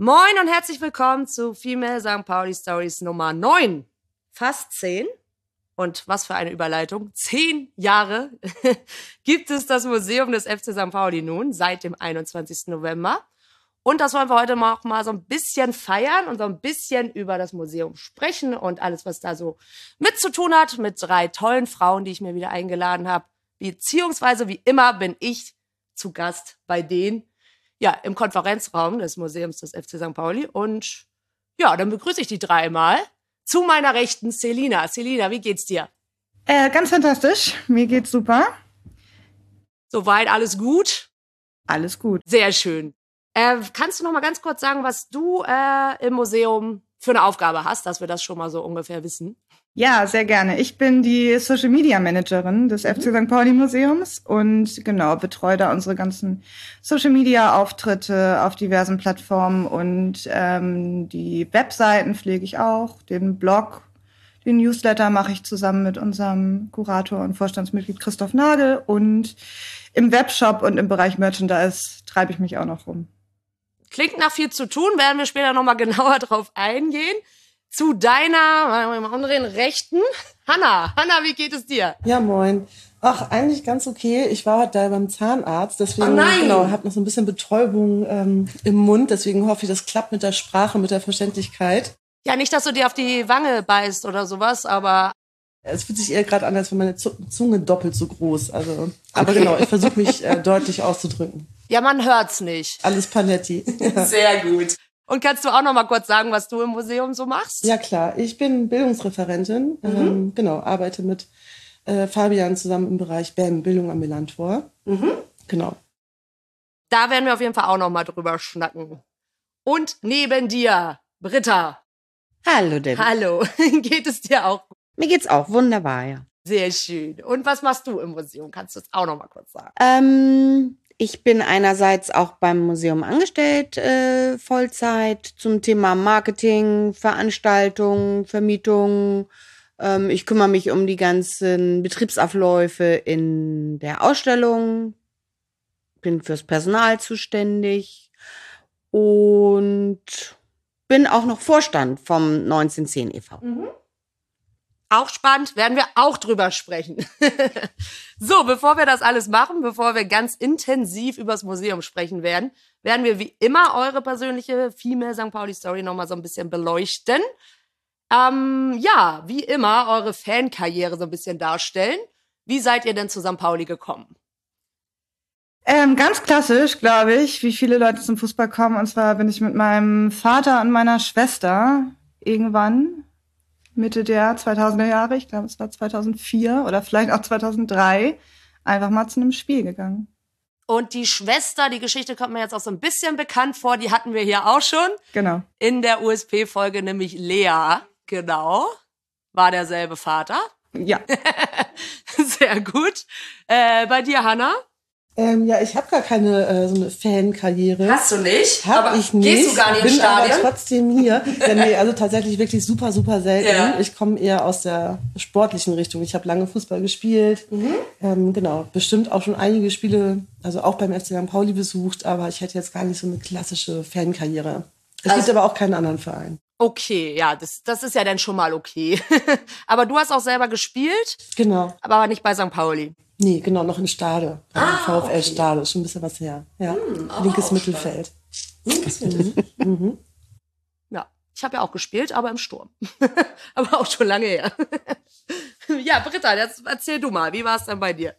Moin und herzlich willkommen zu Female St. Pauli Stories Nummer 9. Fast 10. Und was für eine Überleitung. Zehn Jahre gibt es das Museum des FC St. Pauli nun, seit dem 21. November. Und das wollen wir heute auch mal so ein bisschen feiern und so ein bisschen über das Museum sprechen und alles, was da so mit zu tun hat, mit drei tollen Frauen, die ich mir wieder eingeladen habe. Beziehungsweise, wie immer, bin ich zu Gast bei denen, ja, im Konferenzraum des Museums des FC St. Pauli. Und ja, dann begrüße ich die dreimal. Zu meiner Rechten Selina. Selina, wie geht's dir? Äh, ganz fantastisch. Mir geht's super. Soweit alles gut? Alles gut. Sehr schön. Äh, kannst du noch mal ganz kurz sagen, was du äh, im Museum für eine Aufgabe hast, dass wir das schon mal so ungefähr wissen? Ja, sehr gerne. Ich bin die Social Media Managerin des FC St. Pauli Museums und genau betreue da unsere ganzen Social Media Auftritte auf diversen Plattformen und ähm, die Webseiten pflege ich auch, den Blog, den Newsletter mache ich zusammen mit unserem Kurator und Vorstandsmitglied Christoph Nagel und im Webshop und im Bereich Merchandise treibe ich mich auch noch rum. Klingt nach viel zu tun, werden wir später noch mal genauer drauf eingehen zu deiner anderen Rechten. Hanna, Hanna, wie geht es dir? Ja, moin. Ach, eigentlich ganz okay. Ich war heute da beim Zahnarzt, deswegen oh nein. genau, habe noch so ein bisschen Betäubung ähm, im Mund, deswegen hoffe ich, das klappt mit der Sprache, mit der Verständlichkeit. Ja, nicht, dass du dir auf die Wange beißt oder sowas, aber es fühlt sich eher gerade an, als wäre meine Zunge doppelt so groß. Also, aber genau, ich versuche mich äh, deutlich auszudrücken. Ja, man hört's nicht. Alles Panetti. Sehr gut. Und kannst du auch noch mal kurz sagen, was du im Museum so machst? Ja klar, ich bin Bildungsreferentin, mhm. ähm, genau, arbeite mit äh, Fabian zusammen im Bereich BAM, Bildung am Milan-Tor. Mhm. Genau. Da werden wir auf jeden Fall auch noch mal drüber schnacken. Und neben dir, Britta. Hallo, Debbie. Hallo, geht es dir auch? Mir geht's auch wunderbar, ja. Sehr schön. Und was machst du im Museum? Kannst du es auch noch mal kurz sagen? Ähm, ich bin einerseits auch beim Museum angestellt, äh, Vollzeit, zum Thema Marketing, Veranstaltungen, Vermietung. Ähm, ich kümmere mich um die ganzen Betriebsabläufe in der Ausstellung, bin fürs Personal zuständig und bin auch noch Vorstand vom 1910 e.V. Mhm. Auch spannend, werden wir auch drüber sprechen. so, bevor wir das alles machen, bevor wir ganz intensiv übers Museum sprechen werden, werden wir wie immer eure persönliche Female St. Pauli Story nochmal so ein bisschen beleuchten. Ähm, ja, wie immer eure Fankarriere so ein bisschen darstellen. Wie seid ihr denn zu St. Pauli gekommen? Ähm, ganz klassisch, glaube ich, wie viele Leute zum Fußball kommen. Und zwar bin ich mit meinem Vater und meiner Schwester irgendwann Mitte der 2000er Jahre, ich glaube es war 2004 oder vielleicht auch 2003, einfach mal zu einem Spiel gegangen. Und die Schwester, die Geschichte kommt mir jetzt auch so ein bisschen bekannt vor, die hatten wir hier auch schon. Genau. In der USP-Folge, nämlich Lea. Genau. War derselbe Vater. Ja. Sehr gut. Äh, bei dir, Hanna? Ähm, ja, ich habe gar keine äh, so eine Fankarriere. Hast du nicht? Hab aber ich nicht. Gehst du gar nicht bin ins Stadion? aber trotzdem hier. ja, nee, also tatsächlich wirklich super, super selten. Ja. Ich komme eher aus der sportlichen Richtung. Ich habe lange Fußball gespielt. Mhm. Ähm, genau, bestimmt auch schon einige Spiele, also auch beim FC St. Pauli besucht, aber ich hätte jetzt gar nicht so eine klassische Fankarriere. Es Also- gibt aber auch keinen anderen Verein. Okay, ja, das, das ist ja dann schon mal okay. aber du hast auch selber gespielt, Genau. aber nicht bei St. Pauli. Nee, genau, noch in Stade. Ah, VfL okay. Hm, Stade, ist schon ein bisschen was her. Ja. Linkes Mittelfeld. Ja, ich habe ja auch gespielt, aber im Sturm. aber auch schon lange her. ja, Britta, jetzt erzähl du mal, wie war es denn bei dir?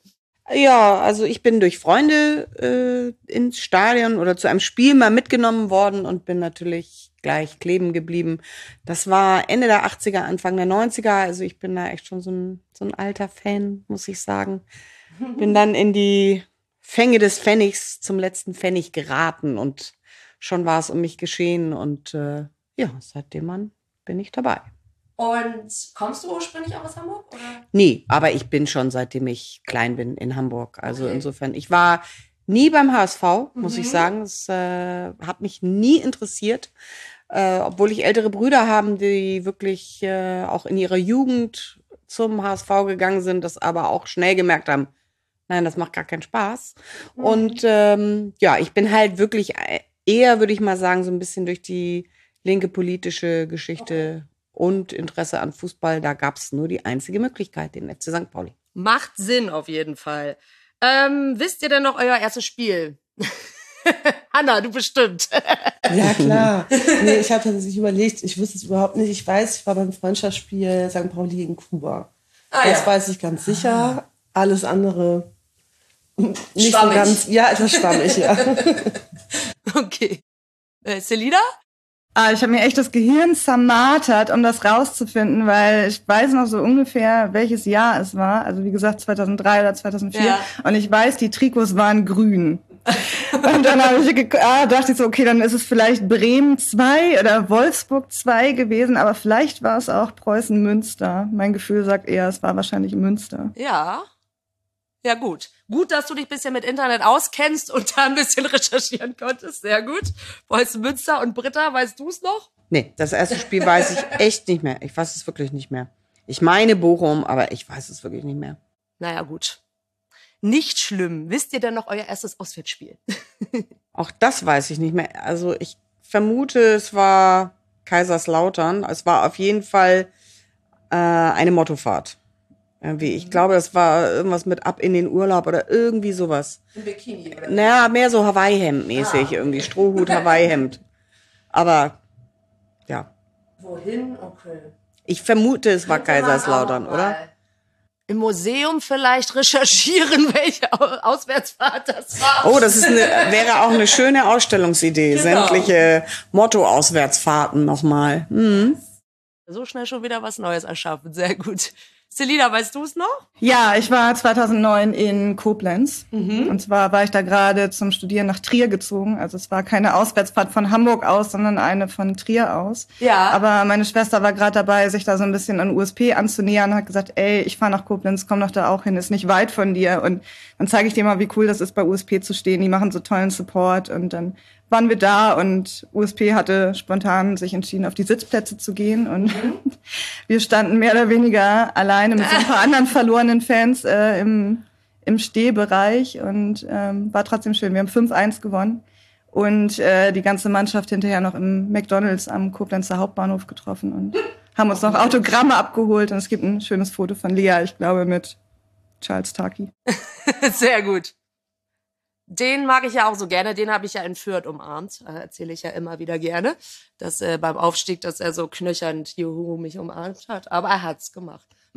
Ja, also ich bin durch Freunde äh, ins Stadion oder zu einem Spiel mal mitgenommen worden und bin natürlich gleich kleben geblieben. Das war Ende der 80er, Anfang der 90er. Also ich bin da echt schon so ein, so ein alter Fan, muss ich sagen. Bin dann in die Fänge des Pfennigs zum letzten Pfennig geraten und schon war es um mich geschehen. Und äh, ja, seitdem an bin ich dabei. Und kommst du ursprünglich auch aus Hamburg? Oder? Nee, aber ich bin schon seitdem ich klein bin in Hamburg. Also Okay. insofern, ich war nie beim HSV, muss Mhm. ich sagen. Es äh, hat mich nie interessiert. Äh, obwohl ich ältere Brüder haben, die wirklich äh, auch in ihrer Jugend zum HSV gegangen sind, das aber auch schnell gemerkt haben, nein, das macht gar keinen Spaß. Und ähm, ja, ich bin halt wirklich äh, eher, würde ich mal sagen, so ein bisschen durch die linke politische Geschichte und Interesse an Fußball, da gab es nur die einzige Möglichkeit, den FC St. Pauli. Macht Sinn auf jeden Fall. Ähm, wisst ihr denn noch euer erstes Spiel? Hanna, du bestimmt. Ja, klar. Nee, ich habe tatsächlich überlegt, ich wusste es überhaupt nicht. Ich weiß, ich war beim Freundschaftsspiel St. Pauli gegen Kuba. Ah, das ja. weiß ich ganz sicher. Alles andere nicht Schwammig. so ganz. Ja, etwas schwammig, ja. Okay. Äh, Selina? Ah, ich habe mir echt das Gehirn zermartert, um das rauszufinden, weil ich weiß noch so ungefähr, welches Jahr es war. Also wie gesagt 2003 oder 2004. Ja. Und ich weiß, die Trikots waren grün. Und dann habe ich ah, dachte ich so, okay, dann ist es vielleicht Bremen 2 oder Wolfsburg 2 gewesen, aber vielleicht war es auch Preußen Münster. Mein Gefühl sagt eher, es war wahrscheinlich Münster. Ja. Ja, gut. Gut, dass du dich ein bisschen mit Internet auskennst und da ein bisschen recherchieren konntest. Sehr gut. Preußen Münster und Britta, weißt du es noch? Nee, das erste Spiel weiß ich echt nicht mehr. Ich weiß es wirklich nicht mehr. Ich meine Bochum, aber ich weiß es wirklich nicht mehr. Naja, gut. Nicht schlimm. Wisst ihr denn noch euer erstes Auswärtsspiel? Auch das weiß ich nicht mehr. Also ich vermute, es war Kaiserslautern. Es war auf jeden Fall äh, eine Mottofahrt. Irgendwie. Ich glaube, das war irgendwas mit ab in den Urlaub oder irgendwie sowas. Im Bikini, oder? Naja, mehr so Hawaii-Hemd-mäßig, irgendwie. Strohhut, Hawaii-Hemd. Aber ja, Wohin? Okay. ich vermute, es war Kaiserslautern, oder? Im Museum vielleicht recherchieren, welche Au- Auswärtsfahrt das war. Oh, das ist eine, wäre auch eine schöne Ausstellungsidee. Genau. Sämtliche Motto-Auswärtsfahrten nochmal. Hm. So schnell schon wieder was Neues erschaffen. Sehr gut. Selina, weißt du es noch? Ja, ich war 2009 in Koblenz. Mhm. Und zwar war ich da gerade zum Studieren nach Trier gezogen. Also es war keine Auswärtsfahrt von Hamburg aus, sondern eine von Trier aus. Ja. Aber meine Schwester war gerade dabei, sich da so ein bisschen an USP anzunähern und hat gesagt, ey, ich fahre nach Koblenz, komm doch da auch hin, ist nicht weit von dir. Und dann zeige ich dir mal, wie cool das ist, bei USP zu stehen. Die machen so tollen Support. Und dann waren wir da und USP hatte spontan sich entschieden, auf die Sitzplätze zu gehen. Und wir standen mehr oder weniger alleine mit so ein paar anderen verlorenen Fans äh, im, im Stehbereich und ähm, war trotzdem schön. Wir haben 5-1 gewonnen und äh, die ganze Mannschaft hinterher noch im McDonalds am Koblenzer Hauptbahnhof getroffen und haben uns noch Autogramme abgeholt. Und es gibt ein schönes Foto von Lea, ich glaube, mit Charles Taki. Sehr gut. Den mag ich ja auch so gerne. Den habe ich ja entführt umarmt. Äh, Erzähle ich ja immer wieder gerne. Dass äh, beim Aufstieg, dass er so knöchernd Juhu mich umarmt hat. Aber er hat's gemacht.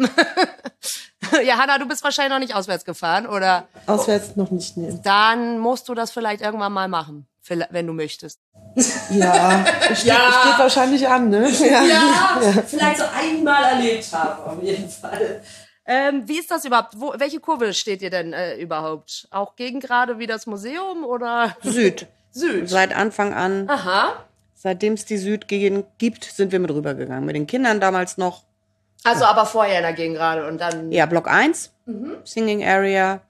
ja, Hanna, du bist wahrscheinlich noch nicht auswärts gefahren, oder? Auswärts noch nicht, nee. Dann musst du das vielleicht irgendwann mal machen, wenn du möchtest. Ja, steht, Ja. steht wahrscheinlich an, ne? Ja. vielleicht so einmal erlebt haben, auf jeden Fall. Ähm, wie ist das überhaupt? Wo, welche Kurve steht ihr denn äh, überhaupt? Auch gegen gerade wie das Museum oder? Süd. Süd. Seit Anfang an, Aha. seitdem es die Süd gibt, sind wir mit rübergegangen. Mit den Kindern damals noch. Also aber vorher in der Gegend gerade und dann. Ja, Block 1, Mhm. Singing Area.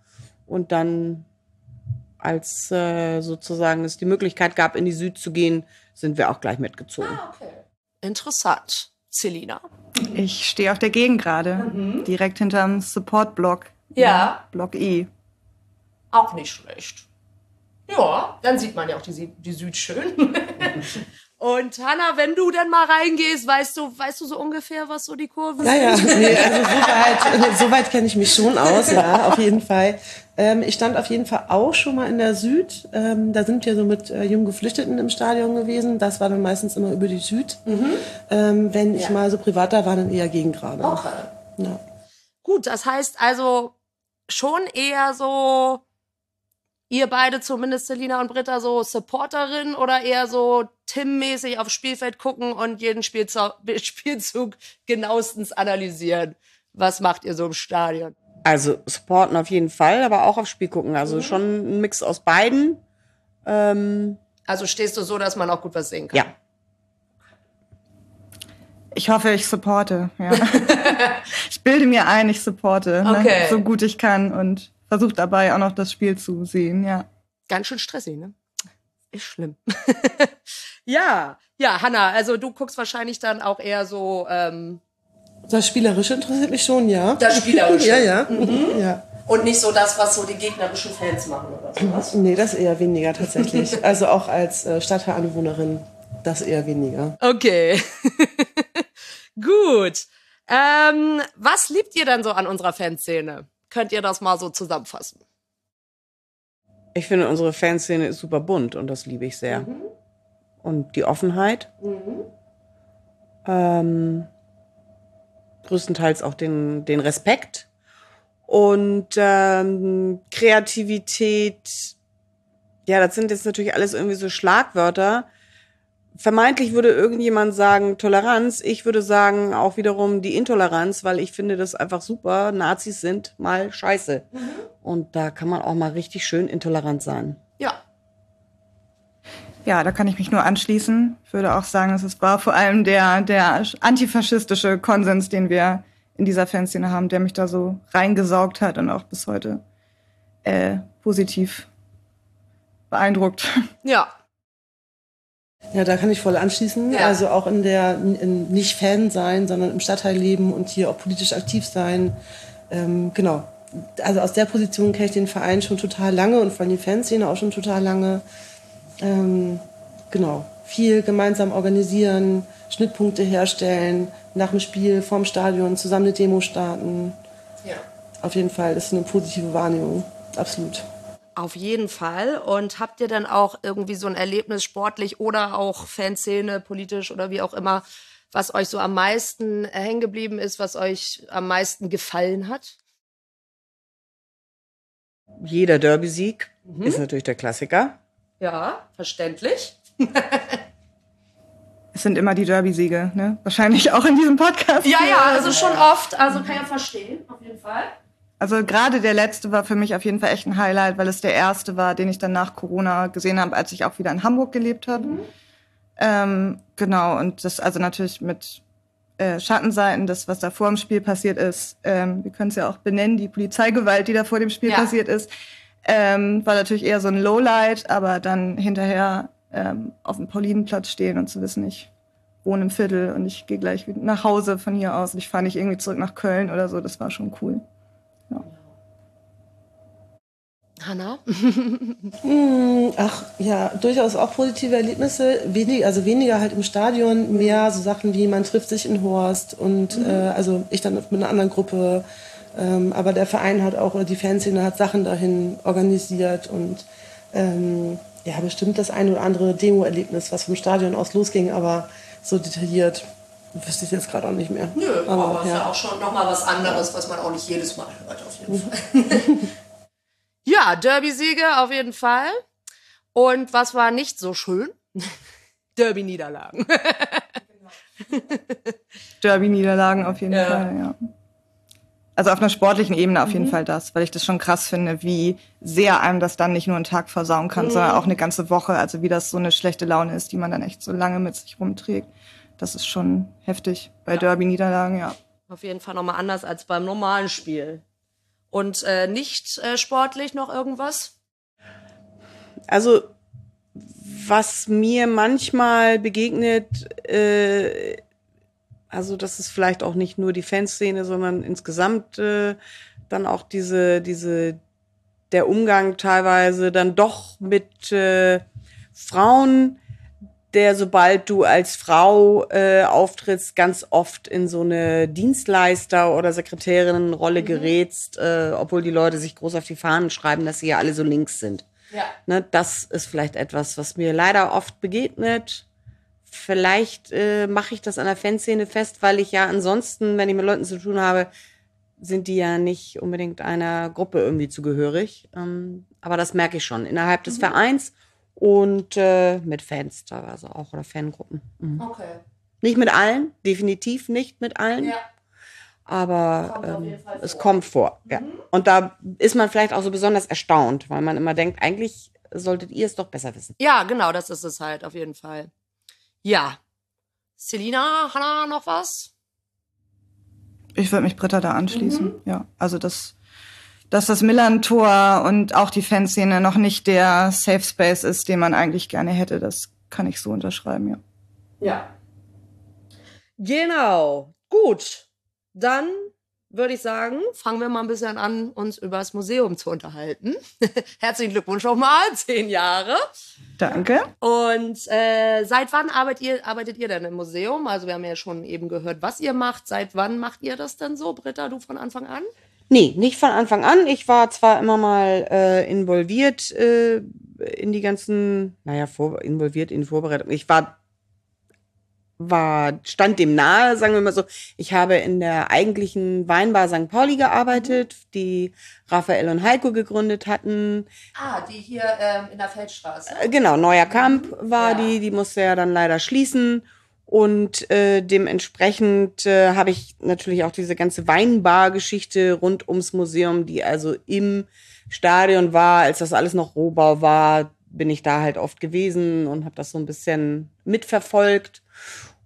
Und dann als äh, sozusagen es die Möglichkeit gab, in die Süd zu gehen, sind wir auch gleich mitgezogen. Ah, okay. Interessant. Celina? Ich stehe auf der Gegend gerade, mhm. direkt hinterm Support-Block. Ja. Block E. Auch nicht schlecht. Ja, dann sieht man ja auch die, die Süd schön. Und Hanna, wenn du denn mal reingehst, weißt du, weißt du so ungefähr, was so die Kurven ja, sind? Ja, nee, also soweit, soweit kenne ich mich schon aus, ja, auf jeden Fall. Ähm, ich stand auf jeden Fall auch schon mal in der Süd. Ähm, da sind wir so mit äh, jungen Geflüchteten im Stadion gewesen. Das war dann meistens immer über die Süd. Mhm. Ähm, wenn ich mal so privat da war, dann eher gegen gerade. Okay. Ja. Gut, das heißt also schon eher so ihr beide zumindest, Selina und Britta, so Supporterin oder eher so Tim-mäßig aufs Spielfeld gucken und jeden Spielzug, Spielzug genauestens analysieren? Was macht ihr so im Stadion? Also supporten auf jeden Fall, aber auch aufs Spiel gucken. Also mhm. schon ein Mix aus beiden. Ähm, also stehst du so, dass man auch gut was sehen kann? Ja. Ich hoffe, ich supporte. Ja. ich bilde mir ein, ich supporte, ne? okay. ne? so gut ich kann und versucht dabei auch noch das Spiel zu sehen, ja. Ganz schön stressig, ne? Ist schlimm. ja, ja, Hanna, also du guckst wahrscheinlich dann auch eher so. Ähm, das Spielerische interessiert mich schon, ja. Das Spielerische. ja, ja. Mhm. ja. Und nicht so das, was so die gegnerischen Fans machen oder sowas? Nee, das eher weniger tatsächlich. also auch als äh, Stadtteilanwohnerin, das eher weniger. Okay. Gut. Ähm, was liebt ihr denn so an unserer Fanszene? Könnt ihr das mal so zusammenfassen? Ich finde, unsere Fanszene ist super bunt und das liebe ich sehr. Mhm. Und die Offenheit. Mhm. Ähm, größtenteils auch den, den Respekt und ähm, Kreativität. Ja, das sind jetzt natürlich alles irgendwie so Schlagwörter, vermeintlich würde irgendjemand sagen Toleranz. Ich würde sagen auch wiederum die Intoleranz, weil ich finde das einfach super. Nazis sind mal scheiße. Mhm. Und da kann man auch mal richtig schön intolerant sein. Ja. Ja, da kann ich mich nur anschließen. Ich würde auch sagen, es war vor allem der, der antifaschistische Konsens, den wir in dieser Fanszene haben, der mich da so reingesaugt hat und auch bis heute äh, positiv beeindruckt. Ja, ja, da kann ich voll anschließen. Ja. Also auch in der in nicht Fan sein, sondern im Stadtteil leben und hier auch politisch aktiv sein. Ähm, genau. Also aus der Position kenne ich den Verein schon total lange und von den Fanszene auch schon total lange. Ähm, genau. Viel gemeinsam organisieren, Schnittpunkte herstellen, nach dem Spiel, vorm Stadion zusammen eine Demo starten. Ja. Auf jeden Fall, das ist eine positive Wahrnehmung. Absolut. Auf jeden Fall. Und habt ihr dann auch irgendwie so ein Erlebnis sportlich oder auch Fanszene, politisch oder wie auch immer, was euch so am meisten hängen geblieben ist, was euch am meisten gefallen hat? Jeder Derby-Sieg mhm. ist natürlich der Klassiker. Ja, verständlich. es sind immer die Derby-Siege, ne? Wahrscheinlich auch in diesem Podcast. Ja, ja, also schon oft. Also kann ja verstehen, auf jeden Fall. Also gerade der letzte war für mich auf jeden Fall echt ein Highlight, weil es der erste war, den ich dann nach Corona gesehen habe, als ich auch wieder in Hamburg gelebt habe. Mhm. Ähm, genau, und das also natürlich mit äh, Schattenseiten, das, was da vor dem Spiel passiert ist. Ähm, wir können es ja auch benennen, die Polizeigewalt, die da vor dem Spiel ja. passiert ist. Ähm, war natürlich eher so ein Lowlight, aber dann hinterher ähm, auf dem Paulinenplatz stehen und zu wissen, ich wohne im Viertel und ich gehe gleich nach Hause von hier aus und ich fahre nicht irgendwie zurück nach Köln oder so, das war schon cool. Ja. Hanna? Hm, ach ja, durchaus auch positive Erlebnisse. Wenig, also weniger halt im Stadion, mehr so Sachen wie man trifft sich in Horst und mhm. äh, also ich dann mit einer anderen Gruppe. Ähm, aber der Verein hat auch, oder die Fanszene hat Sachen dahin organisiert und ähm, ja, bestimmt das ein oder andere Demo-Erlebnis, was vom Stadion aus losging, aber so detailliert Wüsste ich jetzt gerade auch nicht mehr. Nö, aber, aber ja. ist ja auch schon nochmal was anderes, was man auch nicht jedes Mal hört, auf jeden Fall. ja, Derby-Siege auf jeden Fall. Und was war nicht so schön? Derby-Niederlagen. Derby-Niederlagen auf jeden ja. Fall, ja. Also auf einer sportlichen Ebene auf jeden mhm. Fall das, weil ich das schon krass finde, wie sehr einem das dann nicht nur einen Tag versauen kann, mhm. sondern auch eine ganze Woche. Also wie das so eine schlechte Laune ist, die man dann echt so lange mit sich rumträgt das ist schon heftig bei ja. Derby-Niederlagen, ja. Auf jeden Fall nochmal anders als beim normalen Spiel. Und äh, nicht äh, sportlich noch irgendwas? Also was mir manchmal begegnet, äh, also das ist vielleicht auch nicht nur die Fanszene, sondern insgesamt äh, dann auch diese, diese, der Umgang teilweise dann doch mit äh, Frauen, der, sobald du als Frau äh, auftrittst, ganz oft in so eine Dienstleister- oder Sekretärinnenrolle mhm. gerätst, äh, obwohl die Leute sich groß auf die Fahnen schreiben, dass sie ja alle so links sind. Ja. Ne, das ist vielleicht etwas, was mir leider oft begegnet. Vielleicht äh, mache ich das an der Fanszene fest, weil ich ja ansonsten, wenn ich mit Leuten zu tun habe, sind die ja nicht unbedingt einer Gruppe irgendwie zugehörig. Ähm, aber das merke ich schon innerhalb des mhm. Vereins und äh, mit Fans teilweise auch oder Fangruppen. Mhm. Okay. Nicht mit allen, definitiv nicht mit allen. Ja. Aber kommt ähm, es kommt vor. Mhm. Ja. Und da ist man vielleicht auch so besonders erstaunt, weil man immer denkt, eigentlich solltet ihr es doch besser wissen. Ja, genau, das ist es halt auf jeden Fall. Ja. Selina, Hanna, noch was? Ich würde mich Britta da anschließen. Mhm. Ja, also das dass das Millantor und auch die Fanszene noch nicht der Safe Space ist, den man eigentlich gerne hätte. Das kann ich so unterschreiben, ja. Ja. Genau. Gut. Dann würde ich sagen, fangen wir mal ein bisschen an, uns über das Museum zu unterhalten. Herzlichen Glückwunsch nochmal, zehn Jahre. Danke. Und äh, seit wann arbeitet ihr, arbeitet ihr denn im Museum? Also wir haben ja schon eben gehört, was ihr macht. Seit wann macht ihr das denn so, Britta, du von Anfang an? Nee, nicht von Anfang an. Ich war zwar immer mal äh, involviert äh, in die ganzen, naja, vor, involviert in Vorbereitung. Ich war, war, stand dem nahe, sagen wir mal so. Ich habe in der eigentlichen Weinbar St. Pauli gearbeitet, die Raphael und Heiko gegründet hatten. Ah, die hier ähm, in der Feldstraße. Äh, genau, Neuer Kamp war ja. die, die musste ja dann leider schließen. Und äh, dementsprechend äh, habe ich natürlich auch diese ganze Weinbar-Geschichte rund ums Museum, die also im Stadion war, als das alles noch Rohbau war, bin ich da halt oft gewesen und habe das so ein bisschen mitverfolgt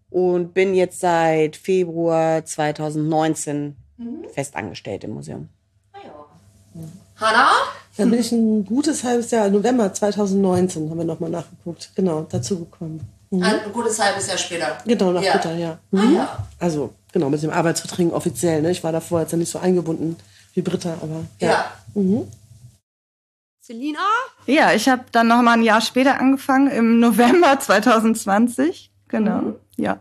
und bin jetzt seit Februar 2019 mhm. festangestellt im Museum. Ah ja. Hanna? Dann bin ich ein gutes halbes Jahr, November 2019 haben wir nochmal nachgeguckt, genau, dazu gekommen. Mhm. Ein gutes halbes Jahr später. Genau, nach ja. Britta, ja. Ah, mhm. Ah, ja. Also, genau, mit dem Arbeitsverträgen offiziell. Ne? Ich war davor jetzt ja nicht so eingebunden wie Britta, aber ja. ja. Mhm. Selina? Ja, ich habe dann noch mal ein Jahr später angefangen, im November 2020. Genau, mhm. ja.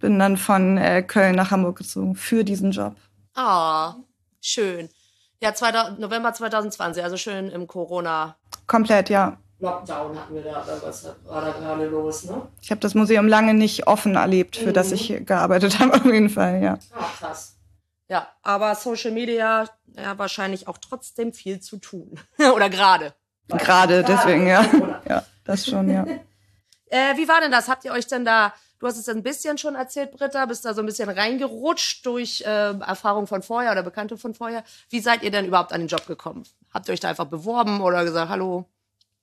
Bin dann von äh, Köln nach Hamburg gezogen für diesen Job. Ah, schön. Ja, 2000, November 2020, also schön im Corona. Komplett, ja. Lockdown hatten wir da, oder was war da gerade los, ne? Ich habe das Museum lange nicht offen erlebt, für mhm. das ich gearbeitet habe, auf jeden Fall, ja. Ah, krass. Ja, aber Social Media, ja, wahrscheinlich auch trotzdem viel zu tun. oder gerade. Gerade, deswegen, ja. ja, das schon, ja. äh, wie war denn das? Habt ihr euch denn da, du hast es ein bisschen schon erzählt, Britta, bist da so ein bisschen reingerutscht durch äh, Erfahrung von vorher oder Bekannte von vorher. Wie seid ihr denn überhaupt an den Job gekommen? Habt ihr euch da einfach beworben oder gesagt, hallo,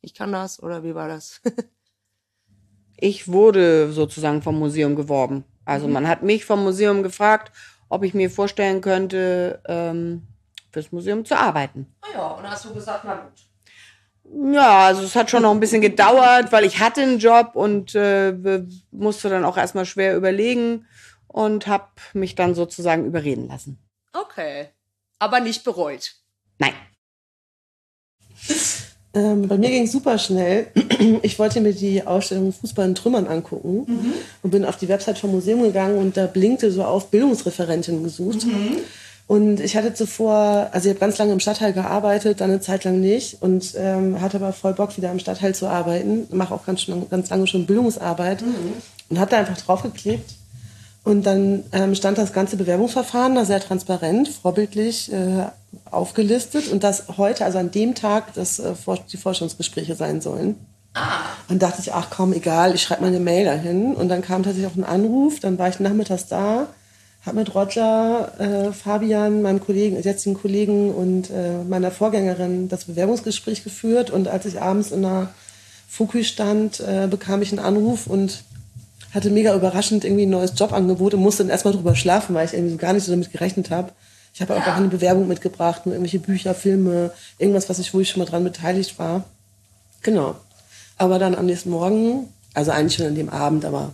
ich kann das oder wie war das? ich wurde sozusagen vom Museum geworben. Also mhm. man hat mich vom Museum gefragt, ob ich mir vorstellen könnte, ähm, fürs Museum zu arbeiten. Ah ja, und hast du gesagt, na gut. Ja, also es hat schon noch ein bisschen gedauert, weil ich hatte einen Job und äh, musste dann auch erstmal schwer überlegen und habe mich dann sozusagen überreden lassen. Okay, aber nicht bereut. Nein. Ähm, bei mir ging es super schnell. Ich wollte mir die Ausstellung Fußball in Trümmern angucken mhm. und bin auf die Website vom Museum gegangen und da blinkte so auf Bildungsreferentin gesucht. Mhm. Und ich hatte zuvor, also ich habe ganz lange im Stadtteil gearbeitet, dann eine Zeit lang nicht und ähm, hatte aber voll Bock, wieder im Stadtteil zu arbeiten. Mache auch ganz, ganz lange schon Bildungsarbeit mhm. und habe da einfach draufgeklebt und dann ähm, stand das ganze Bewerbungsverfahren da sehr transparent, vorbildlich äh, aufgelistet und dass heute, also an dem Tag, dass äh, die Forschungsgespräche sein sollen. Ah. Und dachte ich, ach komm, egal, ich schreibe mal eine Mail dahin. Und dann kam tatsächlich auch ein Anruf, dann war ich nachmittags da, habe mit Roger, äh, Fabian, meinem Kollegen, jetzigen Kollegen und äh, meiner Vorgängerin das Bewerbungsgespräch geführt. Und als ich abends in der Fukui stand, äh, bekam ich einen Anruf und hatte mega überraschend irgendwie ein neues Jobangebot und musste dann erstmal drüber schlafen, weil ich irgendwie gar nicht so damit gerechnet habe. Ich habe auch eine Bewerbung mitgebracht, nur irgendwelche Bücher, Filme, irgendwas, was ich, wo ich schon mal dran beteiligt war. Genau. Aber dann am nächsten Morgen, also eigentlich schon an dem Abend, aber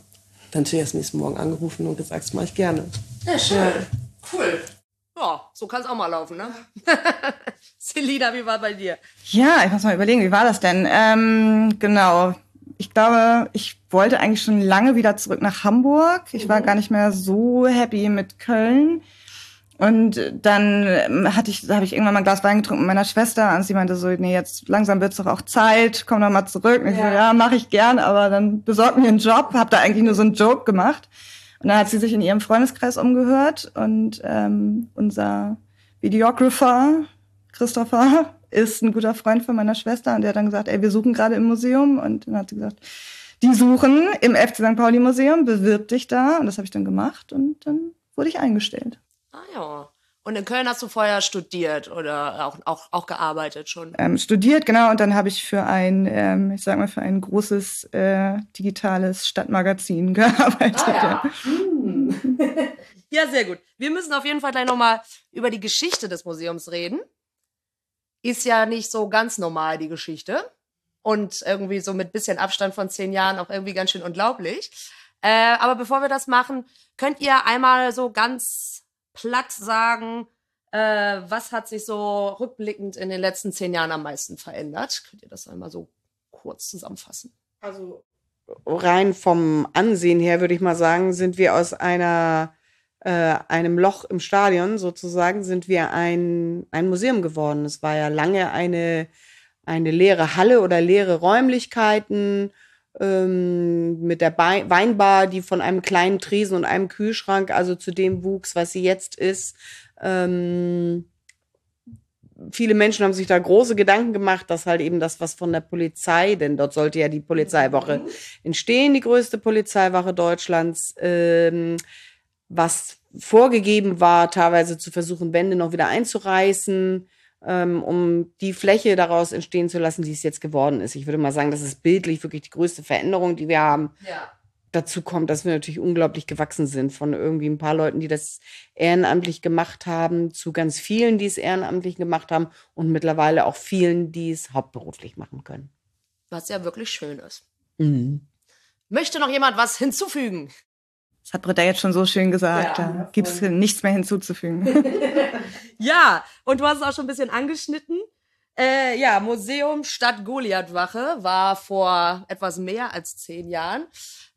dann natürlich erst am nächsten Morgen angerufen und gesagt, das mache ich gerne. Ja, schön. Ja. Cool. Ja, so kann es auch mal laufen, ne? Selina, wie war bei dir? Ja, ich muss mal überlegen, wie war das denn? Ähm, genau. Ich glaube, ich wollte eigentlich schon lange wieder zurück nach Hamburg. Ich war mhm. gar nicht mehr so happy mit Köln. Und dann hatte ich, habe ich irgendwann mal ein Glas Wein getrunken mit meiner Schwester und sie meinte so, nee, jetzt langsam wird's doch auch Zeit, komm doch mal zurück. Und ich ja. so, ja, mache ich gern, aber dann besorg mir einen Job. Hab da eigentlich nur so einen Joke gemacht. Und dann hat sie sich in ihrem Freundeskreis umgehört und ähm, unser Videographer Christopher ist ein guter Freund von meiner Schwester und der hat dann gesagt, ey, wir suchen gerade im Museum und dann hat sie gesagt, die suchen im FC St. Pauli Museum, bewirb dich da und das habe ich dann gemacht und dann wurde ich eingestellt. Ah ja. Und in Köln hast du vorher studiert oder auch, auch, auch gearbeitet schon? Ähm, studiert, genau. Und dann habe ich für ein, ähm, ich sag mal, für ein großes äh, digitales Stadtmagazin gearbeitet. Ah, ja. Hm. ja, sehr gut. Wir müssen auf jeden Fall gleich nochmal über die Geschichte des Museums reden. Ist ja nicht so ganz normal, die Geschichte. Und irgendwie so mit bisschen Abstand von zehn Jahren auch irgendwie ganz schön unglaublich. Äh, aber bevor wir das machen, könnt ihr einmal so ganz platt sagen, äh, was hat sich so rückblickend in den letzten zehn Jahren am meisten verändert? Könnt ihr das einmal so kurz zusammenfassen? Also rein vom Ansehen her würde ich mal sagen, sind wir aus einer äh, einem Loch im Stadion sozusagen sind wir ein, ein Museum geworden. Es war ja lange eine, eine leere Halle oder leere Räumlichkeiten ähm, mit der Be Weinbar, die von einem kleinen Tresen und einem Kühlschrank, also zu dem wuchs, was sie jetzt ist. Ähm, viele Menschen haben sich da große Gedanken gemacht, dass halt eben das, was von der Polizei, denn dort sollte ja die Polizeiwache entstehen, die größte Polizeiwache Deutschlands, ähm, was vorgegeben war, teilweise zu versuchen, Wände noch wieder einzureißen, ähm, um die Fläche daraus entstehen zu lassen, die es jetzt geworden ist. Ich würde mal sagen, das ist bildlich wirklich die größte Veränderung, die wir haben. Ja. Dazu kommt, dass wir natürlich unglaublich gewachsen sind von irgendwie ein paar Leuten, die das ehrenamtlich gemacht haben, zu ganz vielen, die es ehrenamtlich gemacht haben und mittlerweile auch vielen, die es hauptberuflich machen können. Was ja wirklich schön ist. Mhm. Möchte noch jemand was hinzufügen? Das hat Britta jetzt schon so schön gesagt. Ja, da gibt es nichts mehr hinzuzufügen. ja, und du hast es auch schon ein bisschen angeschnitten. Äh, ja, Museum Stadt Goliathwache war vor etwas mehr als zehn Jahren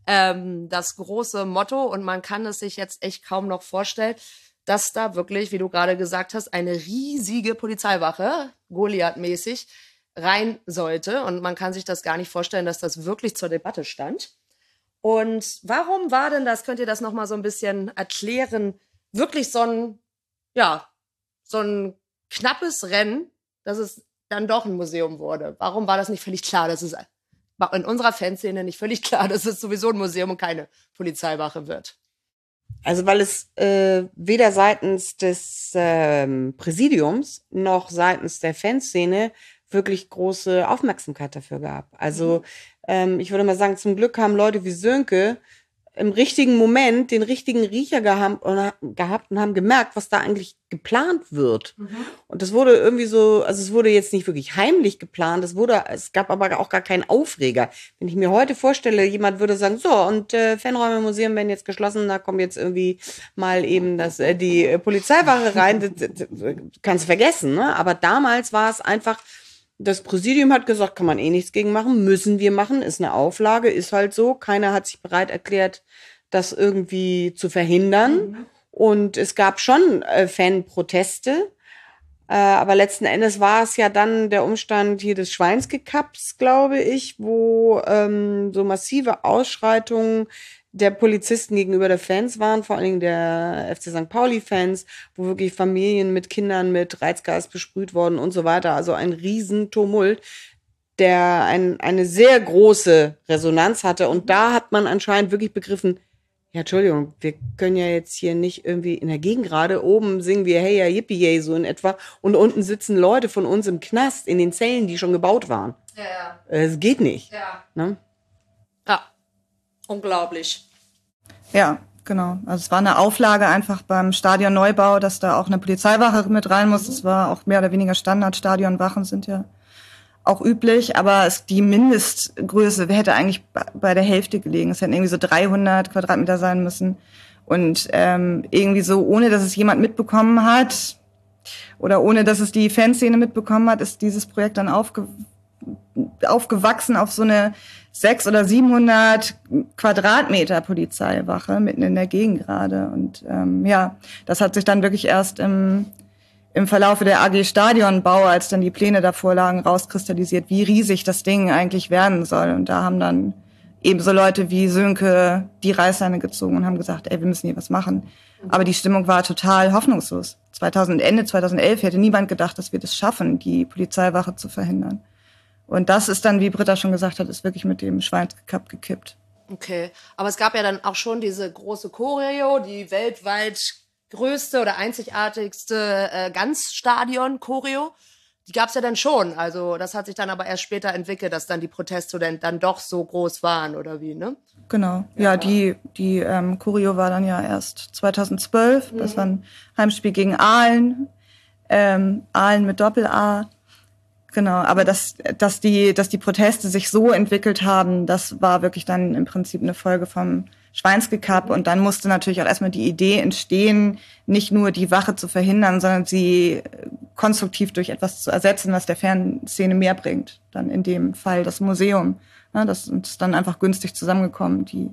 ähm, das große Motto und man kann es sich jetzt echt kaum noch vorstellen, dass da wirklich, wie du gerade gesagt hast, eine riesige Polizeiwache, Goliath-mäßig, rein sollte. Und man kann sich das gar nicht vorstellen, dass das wirklich zur Debatte stand. Und warum war denn das, könnt ihr das nochmal so ein bisschen erklären, wirklich so ein, ja, so ein knappes Rennen, dass es dann doch ein Museum wurde? Warum war das nicht völlig klar, dass es in unserer Fanszene nicht völlig klar, dass es sowieso ein Museum und keine Polizeiwache wird? Also weil es äh, weder seitens des ähm, Präsidiums noch seitens der Fanszene wirklich große Aufmerksamkeit dafür gab. Also mhm. Ähm, ich würde mal sagen, zum Glück haben Leute wie Sönke im richtigen Moment den richtigen Riecher gehabt und, haben gemerkt, was da eigentlich geplant wird. Mhm. Und das wurde irgendwie so, also es wurde jetzt nicht wirklich heimlich geplant, es wurde, es gab aber auch gar keinen Aufreger. Wenn ich mir heute vorstelle, jemand würde sagen, so, und äh, Fanräume im Museum werden jetzt geschlossen, da kommt jetzt irgendwie mal eben das, äh, die äh, Polizeiwache rein, das, das, das, kannst du vergessen, ne? Aber damals war es einfach, das Präsidium hat gesagt, kann man eh nichts gegen machen, müssen wir machen, ist eine Auflage, ist halt so. Keiner hat sich bereit erklärt, das irgendwie zu verhindern. Mhm. Und es gab schon äh, Fanproteste. Äh, aber letzten Endes war es ja dann der Umstand hier des Schweinskekaps, glaube ich, wo ähm, so massive Ausschreitungen der Polizisten gegenüber der Fans waren, vor allen Dingen der FC St. Pauli-Fans, wo wirklich Familien mit Kindern mit Reizgas besprüht worden und so weiter. Also ein Riesentumult, der ein, eine sehr große Resonanz hatte. Und da hat man anscheinend wirklich begriffen, ja, Entschuldigung, wir können ja jetzt hier nicht irgendwie in der Gegend gerade, oben singen wir Hey ja Yippie Yay so in etwa und unten sitzen Leute von uns im Knast in den Zellen, die schon gebaut waren. Ja, ja. Es geht nicht. Ja. Ne? Unglaublich. Ja, genau. Also es war eine Auflage einfach beim Stadionneubau, dass da auch eine Polizeiwache mit rein muss. Das war auch mehr oder weniger Standard. Stadionwachen sind ja auch üblich, aber es, die Mindestgröße hätte eigentlich bei der Hälfte gelegen. Es hätten irgendwie so 300 Quadratmeter sein müssen. Und ähm, irgendwie so, ohne dass es jemand mitbekommen hat oder ohne dass es die Fanszene mitbekommen hat, ist dieses Projekt dann aufge aufgewachsen auf so eine sechs oder 700 Quadratmeter Polizeiwache mitten in der Gegend gerade. Und ähm, ja, das hat sich dann wirklich erst im im Verlaufe der AG Stadionbau, als dann die Pläne davor lagen, rauskristallisiert, wie riesig das Ding eigentlich werden soll. Und da haben dann ebenso Leute wie Sönke die Reißleine gezogen und haben gesagt, ey, wir müssen hier was machen. Aber die Stimmung war total hoffnungslos. 2000, Ende 2011 hätte niemand gedacht, dass wir das schaffen, die Polizeiwache zu verhindern. Und das ist dann, wie Britta schon gesagt hat, ist wirklich mit dem Schweinsgekapp gekippt. Okay, aber es gab ja dann auch schon diese große Choreo, die weltweit größte oder einzigartigste äh, Ganzstadion-Choreo. Die gab es ja dann schon. Also das hat sich dann aber erst später entwickelt, dass dann die Proteste dann, dann doch so groß waren oder wie, ne? Genau. Ja, ja die, die ähm, Choreo war dann ja erst 2012. Mhm. Das war ein Heimspiel gegen Aalen. Ähm, Aalen mit Doppel-A. Genau, aber dass, dass, die, dass die Proteste sich so entwickelt haben, das war wirklich dann im Prinzip eine Folge vom Schweinske Und dann musste natürlich auch erstmal die Idee entstehen, nicht nur die Wache zu verhindern, sondern sie konstruktiv durch etwas zu ersetzen, was der Fernszene mehr bringt. Dann in dem Fall das Museum. Ja, das ist dann einfach günstig zusammengekommen. Die,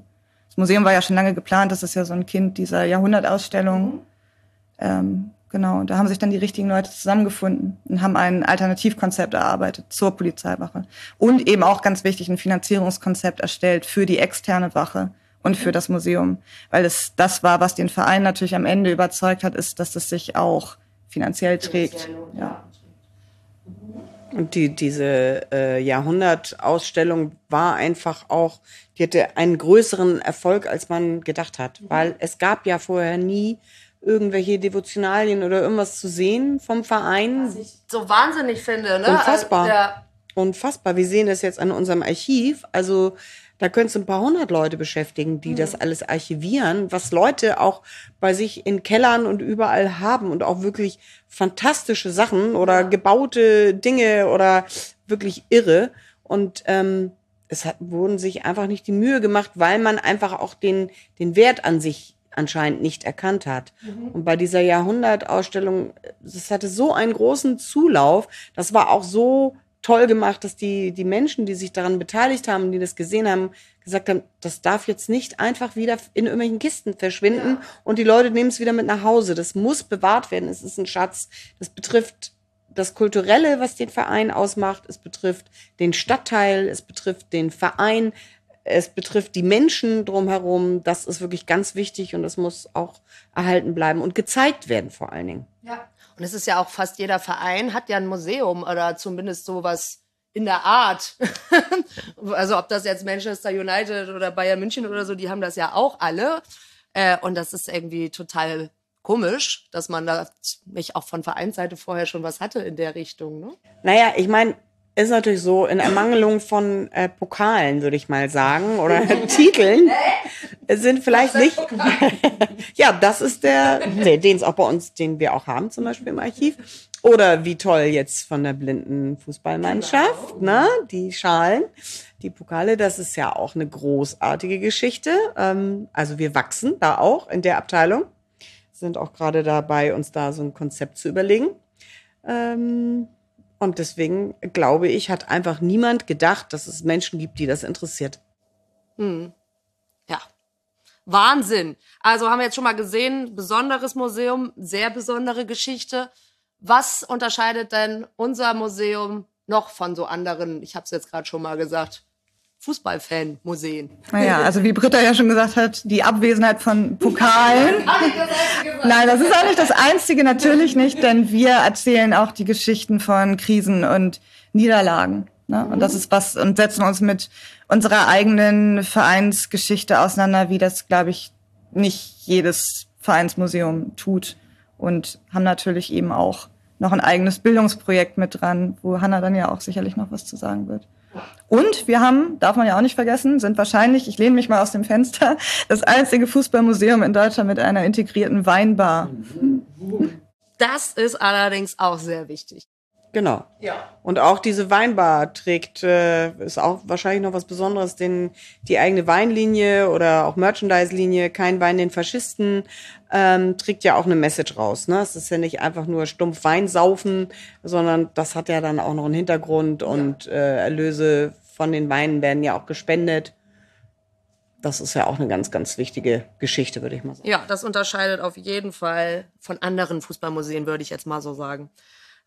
das Museum war ja schon lange geplant, das ist ja so ein Kind dieser Jahrhundertausstellung. Ähm, Genau, da haben sich dann die richtigen Leute zusammengefunden und haben ein Alternativkonzept erarbeitet zur Polizeiwache. Und eben auch ganz wichtig ein Finanzierungskonzept erstellt für die externe Wache und für das Museum. Weil es das war, was den Verein natürlich am Ende überzeugt hat, ist, dass es sich auch finanziell trägt. Ja. Und die, diese äh, Jahrhundertausstellung war einfach auch, die hatte einen größeren Erfolg, als man gedacht hat. Weil es gab ja vorher nie irgendwelche Devotionalien oder irgendwas zu sehen vom Verein. Was ich so wahnsinnig finde, ne? Unfassbar. Also, ja. Unfassbar. Wir sehen das jetzt an unserem Archiv. Also da könntest du ein paar hundert Leute beschäftigen, die mhm. das alles archivieren, was Leute auch bei sich in Kellern und überall haben und auch wirklich fantastische Sachen oder gebaute Dinge oder wirklich irre. Und ähm, es hat, wurden sich einfach nicht die Mühe gemacht, weil man einfach auch den, den Wert an sich anscheinend nicht erkannt hat. Mhm. Und bei dieser Jahrhundertausstellung, das hatte so einen großen Zulauf, das war auch so toll gemacht, dass die, die Menschen, die sich daran beteiligt haben, die das gesehen haben, gesagt haben, das darf jetzt nicht einfach wieder in irgendwelchen Kisten verschwinden ja. und die Leute nehmen es wieder mit nach Hause. Das muss bewahrt werden. Es ist ein Schatz. Das betrifft das Kulturelle, was den Verein ausmacht. Es betrifft den Stadtteil. Es betrifft den Verein es betrifft die Menschen drumherum. Das ist wirklich ganz wichtig und das muss auch erhalten bleiben und gezeigt werden vor allen Dingen. Ja. Und es ist ja auch fast jeder Verein hat ja ein Museum oder zumindest sowas in der Art. also ob das jetzt Manchester United oder Bayern München oder so, die haben das ja auch alle. Äh, und das ist irgendwie total komisch, dass man da nicht auch von Vereinsseite vorher schon was hatte in der Richtung. Ne? Naja, ich meine, ist natürlich so in Ermangelung von äh, Pokalen, würde ich mal sagen, oder Titeln. sind vielleicht nicht. ja, das ist der, nee, den es auch bei uns, den wir auch haben, zum Beispiel im Archiv. Oder wie toll jetzt von der blinden Fußballmannschaft, ne? Die Schalen, die Pokale, das ist ja auch eine großartige Geschichte. Ähm, also wir wachsen da auch in der Abteilung. Sind auch gerade dabei, uns da so ein Konzept zu überlegen. Ähm, und deswegen glaube ich, hat einfach niemand gedacht, dass es Menschen gibt, die das interessiert. Hm. Ja. Wahnsinn. Also haben wir jetzt schon mal gesehen, besonderes Museum, sehr besondere Geschichte. Was unterscheidet denn unser Museum noch von so anderen, ich habe es jetzt gerade schon mal gesagt, Fußballfan-Museen. Naja, also wie Britta ja schon gesagt hat, die Abwesenheit von Pokalen. Nein, das ist auch nicht das Einzige, natürlich nicht, denn wir erzählen auch die Geschichten von Krisen und Niederlagen. Ne? Und das ist was, und setzen uns mit unserer eigenen Vereinsgeschichte auseinander, wie das, glaube ich, nicht jedes Vereinsmuseum tut. Und haben natürlich eben auch noch ein eigenes Bildungsprojekt mit dran, wo Hanna dann ja auch sicherlich noch was zu sagen wird. Und wir haben, darf man ja auch nicht vergessen, sind wahrscheinlich, ich lehne mich mal aus dem Fenster, das einzige Fußballmuseum in Deutschland mit einer integrierten Weinbar. Das ist allerdings auch sehr wichtig. Genau. Ja. Und auch diese Weinbar trägt, äh, ist auch wahrscheinlich noch was Besonderes, denn die eigene Weinlinie oder auch Merchandise-Linie, kein Wein den Faschisten, ähm, trägt ja auch eine Message raus. Ne? Es ist ja nicht einfach nur stumpf Wein saufen, sondern das hat ja dann auch noch einen Hintergrund und äh, Erlöse von den Weinen werden ja auch gespendet. Das ist ja auch eine ganz, ganz wichtige Geschichte, würde ich mal sagen. Ja, das unterscheidet auf jeden Fall von anderen Fußballmuseen, würde ich jetzt mal so sagen.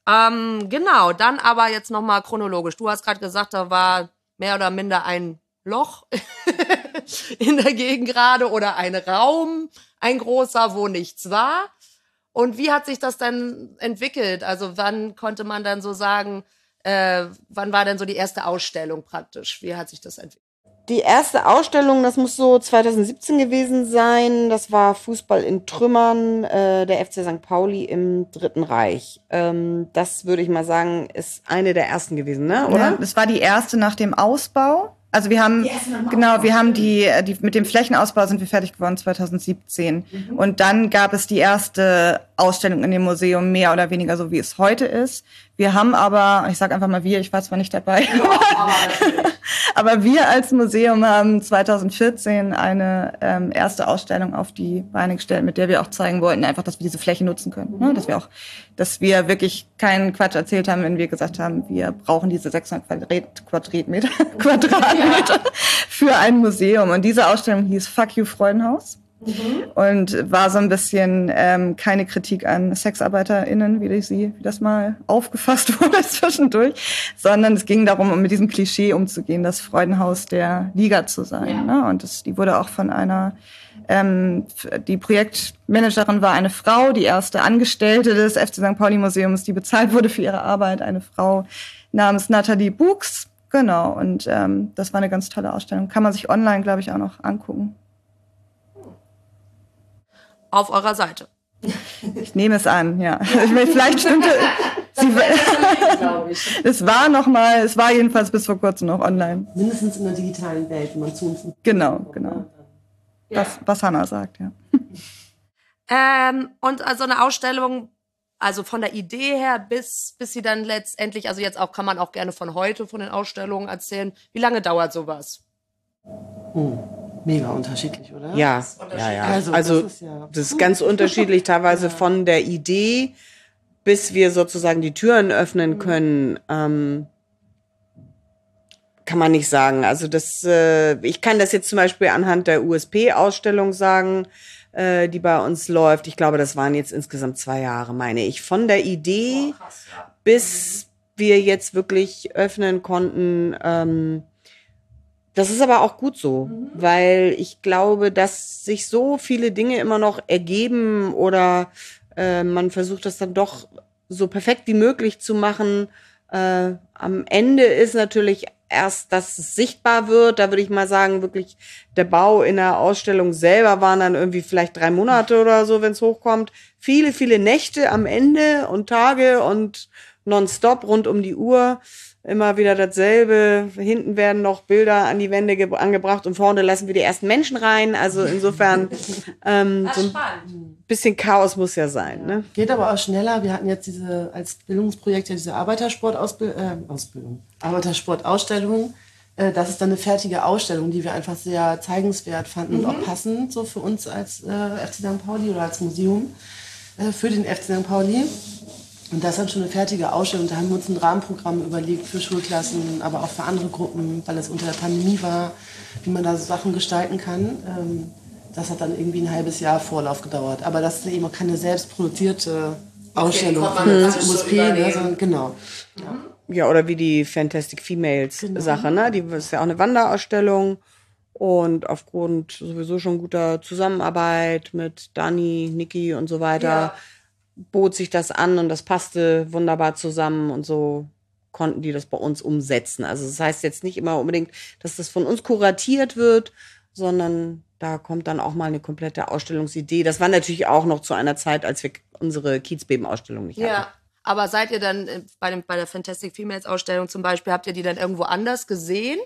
Ähm, genau, dann aber jetzt nochmal chronologisch. Du hast gerade gesagt, da war mehr oder minder ein Loch in der Gegend gerade oder ein Raum, ein großer, wo nichts war. Und wie hat sich das dann entwickelt? Also wann konnte man dann so sagen, äh, wann war denn so die erste Ausstellung praktisch? Wie hat sich das entwickelt? Die erste Ausstellung, das muss so 2017 gewesen sein. Das war Fußball in Trümmern, äh, der FC St. Pauli im Dritten Reich. Ähm, das würde ich mal sagen, ist eine der ersten gewesen, ne? Oder? Ja, das war die erste nach dem Ausbau. Also wir haben genau, wir haben die, äh, die mit dem Flächenausbau sind wir fertig geworden 2017 mhm. und dann gab es die erste Ausstellung in dem Museum mehr oder weniger so wie es heute ist. Wir haben aber, ich sage einfach mal wir, ich war zwar nicht dabei, ja, aber, aber, wir als Museum haben 2014 eine ähm, erste Ausstellung auf die Beine gestellt, mit der wir auch zeigen wollten, einfach, dass wir diese Fläche nutzen können, mhm. ne? dass wir auch, dass wir wirklich keinen Quatsch erzählt haben, wenn wir gesagt haben, wir brauchen diese 600 Quadrat Quadratmeter, Quadratmeter ja. für ein Museum. Und diese Ausstellung hieß Fuck You Freudenhaus. Mhm. Und war so ein bisschen ähm, keine Kritik an SexarbeiterInnen, wie ich sie, wie das mal aufgefasst wurde zwischendurch, sondern es ging darum, um mit diesem Klischee umzugehen, das Freudenhaus der Liga zu sein. Ja. Ne? Und das, die wurde auch von einer ähm, die Projektmanagerin war eine Frau, die erste Angestellte des FC St. Pauli Museums, die bezahlt wurde für ihre Arbeit, eine Frau namens Nathalie Buchs. Genau, und ähm, das war eine ganz tolle Ausstellung. Kann man sich online, glaube ich, auch noch angucken auf eurer Seite. Ich nehme es an, ja. Ich meine, vielleicht stimmte. Sie, es war noch mal, es war jedenfalls bis vor kurzem noch online. Mindestens in der digitalen Welt, wenn man zu uns. Genau, genau. Ja. Was, was Hannah sagt, ja. Ähm, und also eine Ausstellung, also von der Idee her bis, bis sie dann letztendlich, also jetzt auch kann man auch gerne von heute, von den Ausstellungen erzählen. Wie lange dauert sowas? Hm mega unterschiedlich, oder? Ja, ja, ja. Also, also das, ist ja das ist ganz unterschiedlich, teilweise von der Idee, bis wir sozusagen die Türen öffnen können. Ähm, kann man nicht sagen. Also das, äh, ich kann das jetzt zum Beispiel anhand der USP-Ausstellung sagen, äh, die bei uns läuft. Ich glaube, das waren jetzt insgesamt zwei Jahre, meine ich. Von der Idee oh, krass, ja. bis wir jetzt wirklich öffnen konnten. Ähm, das ist aber auch gut so, mhm. weil ich glaube, dass sich so viele Dinge immer noch ergeben oder äh, man versucht das dann doch so perfekt wie möglich zu machen. Äh, am Ende ist natürlich erst, dass es sichtbar wird. Da würde ich mal sagen, wirklich der Bau in der Ausstellung selber waren dann irgendwie vielleicht drei Monate oder so, wenn es hochkommt. Viele, viele Nächte am Ende und Tage und nonstop rund um die Uhr immer wieder dasselbe. Hinten werden noch Bilder an die Wände angebracht und vorne lassen wir die ersten Menschen rein. Also insofern ähm, so ein bisschen Chaos muss ja sein. Ne? Geht aber auch schneller. Wir hatten jetzt diese als Bildungsprojekt ja diese Arbeitersportausbildung, äh, Ausbildung, Arbeitersportausstellung. Äh, das ist dann eine fertige Ausstellung, die wir einfach sehr zeigenswert fanden mhm. und auch mhm. passend so für uns als äh, FC St. Pauli oder als Museum äh, für den FC St. Pauli. Und das ist dann schon eine fertige Ausstellung. Da haben wir uns ein Rahmenprogramm überlegt für Schulklassen, aber auch für andere Gruppen, weil es unter der Pandemie war, wie man da so Sachen gestalten kann. Ähm, das hat dann irgendwie ein halbes Jahr Vorlauf gedauert. Aber das ist eben auch keine selbstproduzierte Ausstellung okay, für das USP, ne, sondern genau. Ja. ja. oder wie die Fantastic Females genau. Sache, ne? Die ist ja auch eine Wanderausstellung. Und aufgrund sowieso schon guter Zusammenarbeit mit Dani, Niki und so weiter, ja bot sich das an und das passte wunderbar zusammen und so konnten die das bei uns umsetzen. Also das heißt jetzt nicht immer unbedingt, dass das von uns kuratiert wird, sondern da kommt dann auch mal eine komplette Ausstellungsidee. Das war natürlich auch noch zu einer Zeit, als wir unsere Kiezbeben-Ausstellung nicht hatten. Ja, aber seid ihr dann äh, bei, dem, bei der Fantastic Females Ausstellung zum Beispiel, habt ihr die dann irgendwo anders gesehen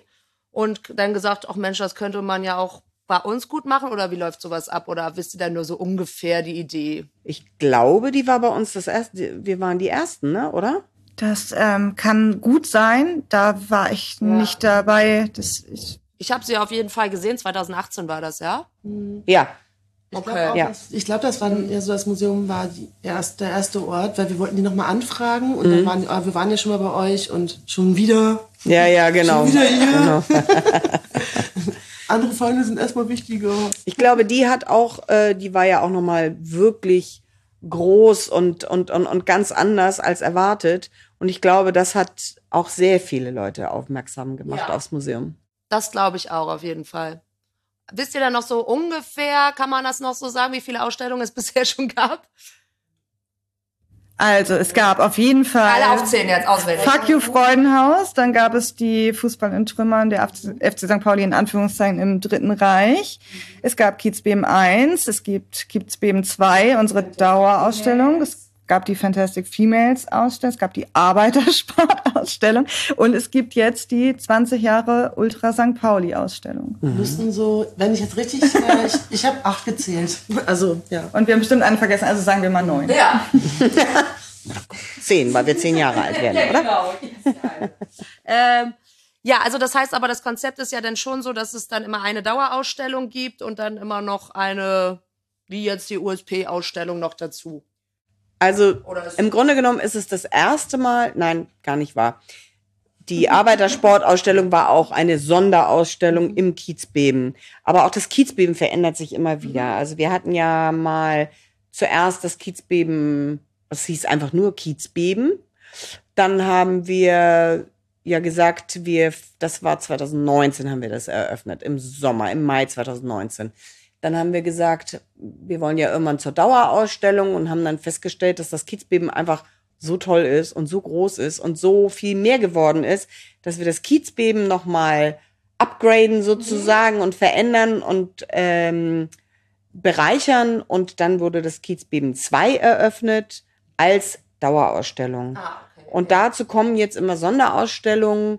und dann gesagt, ach Mensch, das könnte man ja auch bei uns gut machen oder wie läuft sowas ab? Oder wisst ihr dann nur so ungefähr die Idee? Ich glaube, die war bei uns das erste, wir waren die Ersten, ne? oder? Das ähm, kann gut sein. Da war ich ja. nicht dabei. Das, ich ich habe sie auf jeden Fall gesehen. 2018 war das, ja? Mhm. Ja. Ich okay. glaube, ja. Das, glaub, das war ja so, das Museum war erst, der erste Ort, weil wir wollten die nochmal anfragen und mhm. dann waren, oh, wir waren ja schon mal bei euch und schon wieder. Ja, ja, genau. Schon wieder hier. Genau. Andere Feinde sind erstmal wichtiger. Ich glaube, die hat auch, äh, die war ja auch nochmal wirklich groß und, und, und, und ganz anders als erwartet. Und ich glaube, das hat auch sehr viele Leute aufmerksam gemacht ja. aufs Museum. Das glaube ich auch auf jeden Fall. Wisst ihr da noch so ungefähr, kann man das noch so sagen, wie viele Ausstellungen es bisher schon gab? Also, es gab auf jeden Fall. Alle aufzählen jetzt auswendig. Fuck You Freudenhaus. Dann gab es die Fußball in Trümmern der FC St. Pauli in Anführungszeichen im Dritten Reich. Es gab Kiezbeben 1. Es gibt Kiezbeben 2, unsere Dauerausstellung. Es gab die Fantastic Females Ausstellung, es gab die Arbeitersport Ausstellung und es gibt jetzt die 20 Jahre Ultra St. Pauli Ausstellung. Mhm. Müssten so, wenn ich jetzt richtig, äh, ich, ich habe acht gezählt. Also, ja. Und wir haben bestimmt einen vergessen, also sagen wir mal neun. Ja. zehn, weil wir zehn Jahre alt werden, oder? Genau. ähm, ja, also das heißt aber, das Konzept ist ja dann schon so, dass es dann immer eine Dauerausstellung gibt und dann immer noch eine, wie jetzt die USP-Ausstellung noch dazu. Also im Grunde genommen ist es das erste Mal, nein, gar nicht wahr. Die Arbeitersportausstellung war auch eine Sonderausstellung im Kiezbeben. Aber auch das Kiezbeben verändert sich immer wieder. Also wir hatten ja mal zuerst das Kiezbeben, es hieß einfach nur Kiezbeben. Dann haben wir ja gesagt, wir, das war 2019 haben wir das eröffnet, im Sommer, im Mai 2019. Dann haben wir gesagt, wir wollen ja irgendwann zur Dauerausstellung und haben dann festgestellt, dass das Kiezbeben einfach so toll ist und so groß ist und so viel mehr geworden ist, dass wir das Kiezbeben nochmal upgraden sozusagen mhm. und verändern und ähm, bereichern. Und dann wurde das Kiezbeben 2 eröffnet als Dauerausstellung. Ah, okay. Und dazu kommen jetzt immer Sonderausstellungen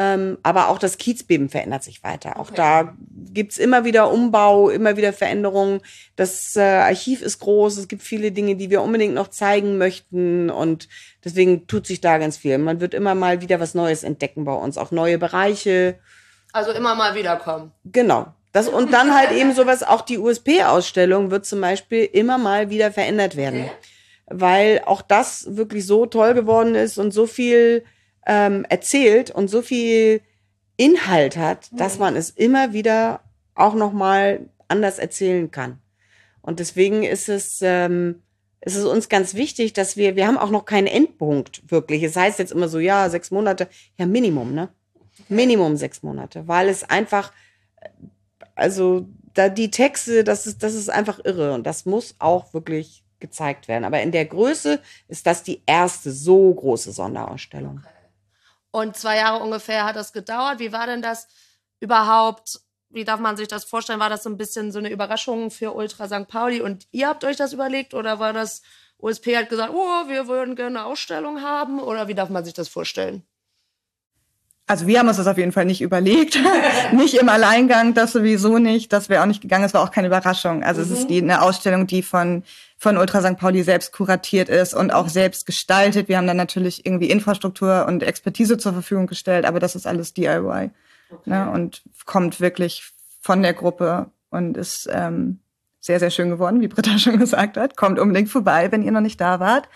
aber auch das Kiezbeben verändert sich weiter. Auch okay. da gibt's immer wieder Umbau, immer wieder Veränderungen. Das äh, Archiv ist groß, es gibt viele Dinge, die wir unbedingt noch zeigen möchten und deswegen tut sich da ganz viel. Man wird immer mal wieder was Neues entdecken bei uns, auch neue Bereiche. Also immer mal wiederkommen. Genau. Das, und dann halt eben sowas, auch die USP-Ausstellung wird zum Beispiel immer mal wieder verändert werden. Okay. Weil auch das wirklich so toll geworden ist und so viel ähm, erzählt und so viel Inhalt hat, dass man es immer wieder auch noch mal anders erzählen kann. Und deswegen ist es ähm, ist es uns ganz wichtig, dass wir wir haben auch noch keinen Endpunkt wirklich. Es heißt jetzt immer so ja sechs Monate, ja Minimum, ne? Minimum sechs Monate, weil es einfach also da die Texte, das ist das ist einfach irre und das muss auch wirklich gezeigt werden. Aber in der Größe ist das die erste so große Sonderausstellung. Okay. Und zwei Jahre ungefähr hat das gedauert. Wie war denn das überhaupt? Wie darf man sich das vorstellen? War das so ein bisschen so eine Überraschung für Ultra St. Pauli und ihr habt euch das überlegt oder war das USP hat gesagt, oh, wir würden gerne eine Ausstellung haben oder wie darf man sich das vorstellen? Also wir haben uns das auf jeden Fall nicht überlegt. nicht im Alleingang, das sowieso nicht. Das wäre auch nicht gegangen. Es war auch keine Überraschung. Also mhm. es ist mhm. die, eine Ausstellung, die von, von Ultra St. Pauli selbst kuratiert ist und auch selbst gestaltet. Wir haben dann natürlich irgendwie Infrastruktur und Expertise zur Verfügung gestellt, aber das ist alles DIY. Okay. Ne? Und kommt wirklich von der Gruppe und ist ähm, sehr, sehr schön geworden, wie Britta schon gesagt hat. Kommt unbedingt vorbei, wenn ihr noch nicht da wart.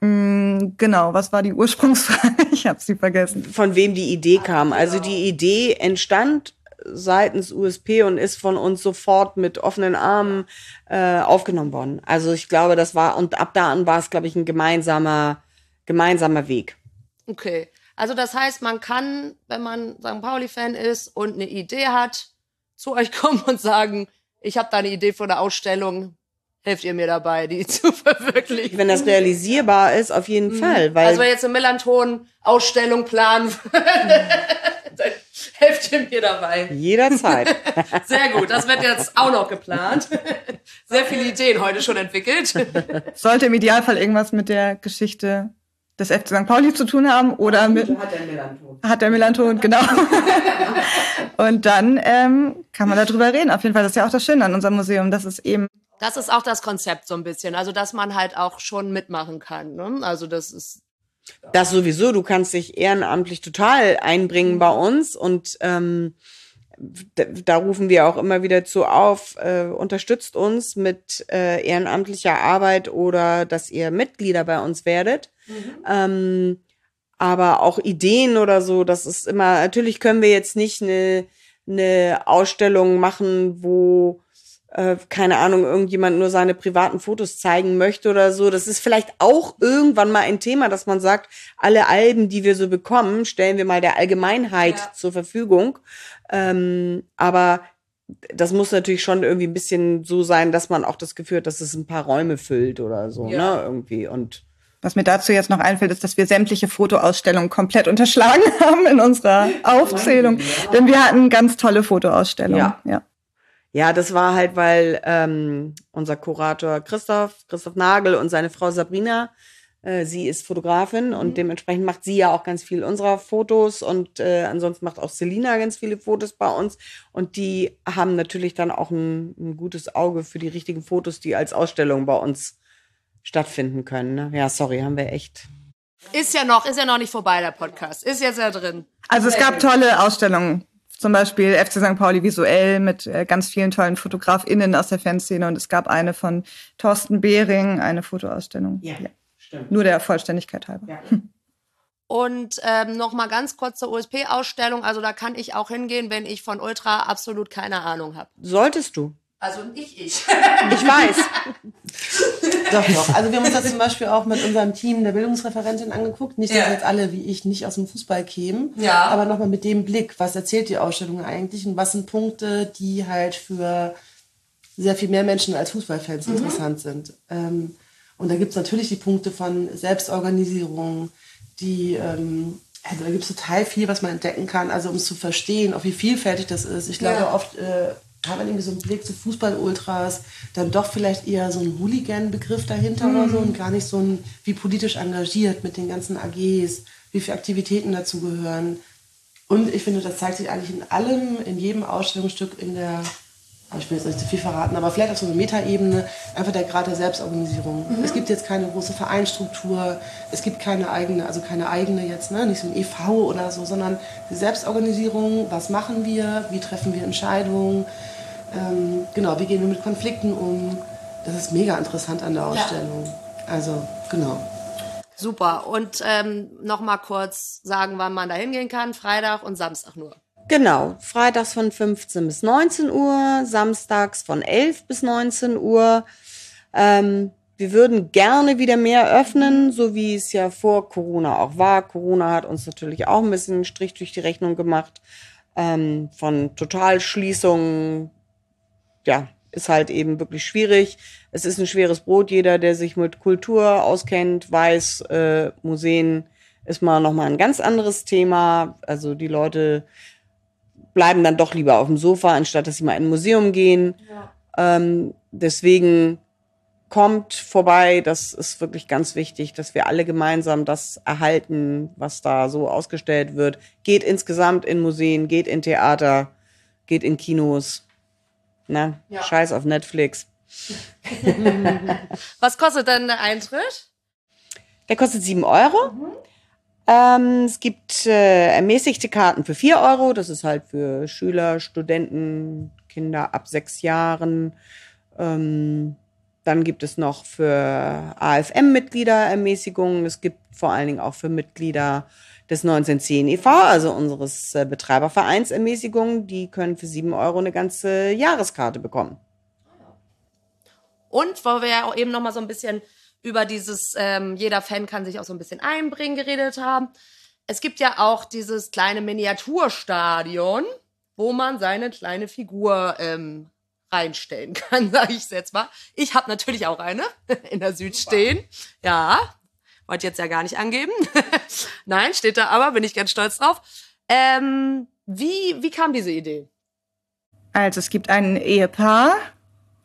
Mm, genau, was war die Ursprungsfrage? Ich habe sie vergessen. Von wem die Idee kam. Also die Idee entstand seitens USP und ist von uns sofort mit offenen Armen äh, aufgenommen worden. Also ich glaube, das war und ab da an war es, glaube ich, ein gemeinsamer gemeinsamer Weg. Okay, also das heißt, man kann, wenn man St. Pauli-Fan ist und eine Idee hat, zu euch kommen und sagen, ich habe da eine Idee für eine Ausstellung, helft ihr mir dabei, die zu verwirklichen. Wenn das realisierbar ist, auf jeden mhm. Fall. Weil also jetzt eine Melanton-Ausstellung planen, dann helft ihr mir dabei. Jederzeit. Sehr gut, das wird jetzt auch noch geplant. Sehr viele Ideen heute schon entwickelt. Sollte im Idealfall irgendwas mit der Geschichte des FC St. Pauli zu tun haben oder mit hat der Melanton. Hat der Melanton, genau. Und dann ähm, kann man darüber reden. Auf jeden Fall, das ist ja auch das Schöne an unserem Museum, dass es eben das ist auch das Konzept so ein bisschen. Also, dass man halt auch schon mitmachen kann. Ne? Also, das ist. Das sowieso, du kannst dich ehrenamtlich total einbringen bei uns und ähm, da, da rufen wir auch immer wieder zu auf, äh, unterstützt uns mit äh, ehrenamtlicher Arbeit oder dass ihr Mitglieder bei uns werdet. Mhm. Ähm, aber auch Ideen oder so, das ist immer, natürlich können wir jetzt nicht eine, eine Ausstellung machen, wo äh, keine Ahnung, irgendjemand nur seine privaten Fotos zeigen möchte oder so. Das ist vielleicht auch irgendwann mal ein Thema, dass man sagt, alle Alben, die wir so bekommen, stellen wir mal der Allgemeinheit ja. zur Verfügung. Ähm, aber das muss natürlich schon irgendwie ein bisschen so sein, dass man auch das Gefühl hat, dass es ein paar Räume füllt oder so, ja. ne, irgendwie und was mir dazu jetzt noch einfällt, ist, dass wir sämtliche Fotoausstellungen komplett unterschlagen haben in unserer Aufzählung. Denn wir hatten ganz tolle Fotoausstellungen. Ja. ja. Ja, das war halt, weil ähm, unser Kurator Christoph, Christoph Nagel und seine Frau Sabrina, äh, sie ist Fotografin mhm. und dementsprechend macht sie ja auch ganz viel unserer Fotos und äh, ansonsten macht auch Selina ganz viele Fotos bei uns und die haben natürlich dann auch ein, ein gutes Auge für die richtigen Fotos, die als Ausstellung bei uns stattfinden können. Ne? Ja, sorry, haben wir echt. Ist ja noch, ist ja noch nicht vorbei, der Podcast. Ist jetzt ja drin. Also es gab tolle Ausstellungen zum Beispiel FC St. Pauli visuell mit äh, ganz vielen tollen FotografInnen aus der Fanszene und es gab eine von Thorsten Behring, eine Fotoausstellung. Ja, ja. stimmt. Nur der Vollständigkeit halber. Ja. Und ähm, noch mal ganz kurz zur USP-Ausstellung. Also da kann ich auch hingehen, wenn ich von Ultra absolut keine Ahnung habe. Solltest du. Also nicht ich. ich weiß. doch, doch. Also wir haben uns das zum Beispiel auch mit unserem Team der Bildungsreferentin angeguckt. Nicht, dass ja. jetzt alle wie ich nicht aus dem Fußball kämen, ja. aber nochmal mit dem Blick, was erzählt die Ausstellung eigentlich und was sind Punkte, die halt für sehr viel mehr Menschen als Fußballfans mhm. interessant sind. Ähm, und da gibt's natürlich die Punkte von Selbstorganisierung, die ähm, also da gibt's total viel, was man entdecken kann, also um es zu verstehen, auch wie vielfältig das ist. Ich glaube, ja. oft äh, hat man irgendwie so einen Blick zu Fußball-Ultras, dann doch vielleicht eher so ein Hooligan-Begriff dahinter mhm. oder so und gar nicht so ein, wie politisch engagiert mit den ganzen AGs, wie viele Aktivitäten dazu gehören. Und ich finde, das zeigt sich eigentlich in allem, in jedem Ausstellungsstück in der ich will jetzt nicht zu viel verraten, aber vielleicht auf so einer Metaebene einfach der Grad der Selbstorganisierung. Mhm. Es gibt jetzt keine große Vereinstruktur, es gibt keine eigene, also keine eigene jetzt, ne, nicht so ein EV oder so, sondern die Selbstorganisierung, was machen wir, wie treffen wir Entscheidungen, ähm, genau, wie gehen wir mit Konflikten um. Das ist mega interessant an der Ausstellung. Ja. Also, genau. Super. Und ähm, noch mal kurz sagen, wann man da hingehen kann. Freitag und Samstag nur. Genau, freitags von 15 bis 19 Uhr, samstags von 11 bis 19 Uhr. Ähm, wir würden gerne wieder mehr öffnen, so wie es ja vor Corona auch war. Corona hat uns natürlich auch ein bisschen Strich durch die Rechnung gemacht. Ähm, von Totalschließungen, ja, ist halt eben wirklich schwierig. Es ist ein schweres Brot. Jeder, der sich mit Kultur auskennt, weiß, äh, Museen ist mal nochmal ein ganz anderes Thema. Also die Leute bleiben dann doch lieber auf dem Sofa, anstatt dass sie mal in ein Museum gehen. Ja. Ähm, deswegen kommt vorbei. Das ist wirklich ganz wichtig, dass wir alle gemeinsam das erhalten, was da so ausgestellt wird. Geht insgesamt in Museen, geht in Theater, geht in Kinos. Na, ja. Scheiß auf Netflix. was kostet denn der Eintritt? Der kostet sieben Euro. Mhm. Ähm, es gibt äh, ermäßigte Karten für 4 Euro. Das ist halt für Schüler, Studenten, Kinder ab sechs Jahren. Ähm, dann gibt es noch für AFM-Mitglieder Ermäßigungen. Es gibt vor allen Dingen auch für Mitglieder des 1910 e.V., also unseres äh, Betreibervereins Ermäßigungen. Die können für 7 Euro eine ganze Jahreskarte bekommen. Und weil wir ja auch eben noch mal so ein bisschen über dieses, ähm, jeder Fan kann sich auch so ein bisschen einbringen, geredet haben. Es gibt ja auch dieses kleine Miniaturstadion, wo man seine kleine Figur ähm, reinstellen kann, sage ich jetzt mal. Ich habe natürlich auch eine in der Süd stehen. Ja, wollte jetzt ja gar nicht angeben. Nein, steht da aber, bin ich ganz stolz drauf. Ähm, wie, wie kam diese Idee? Also es gibt ein Ehepaar,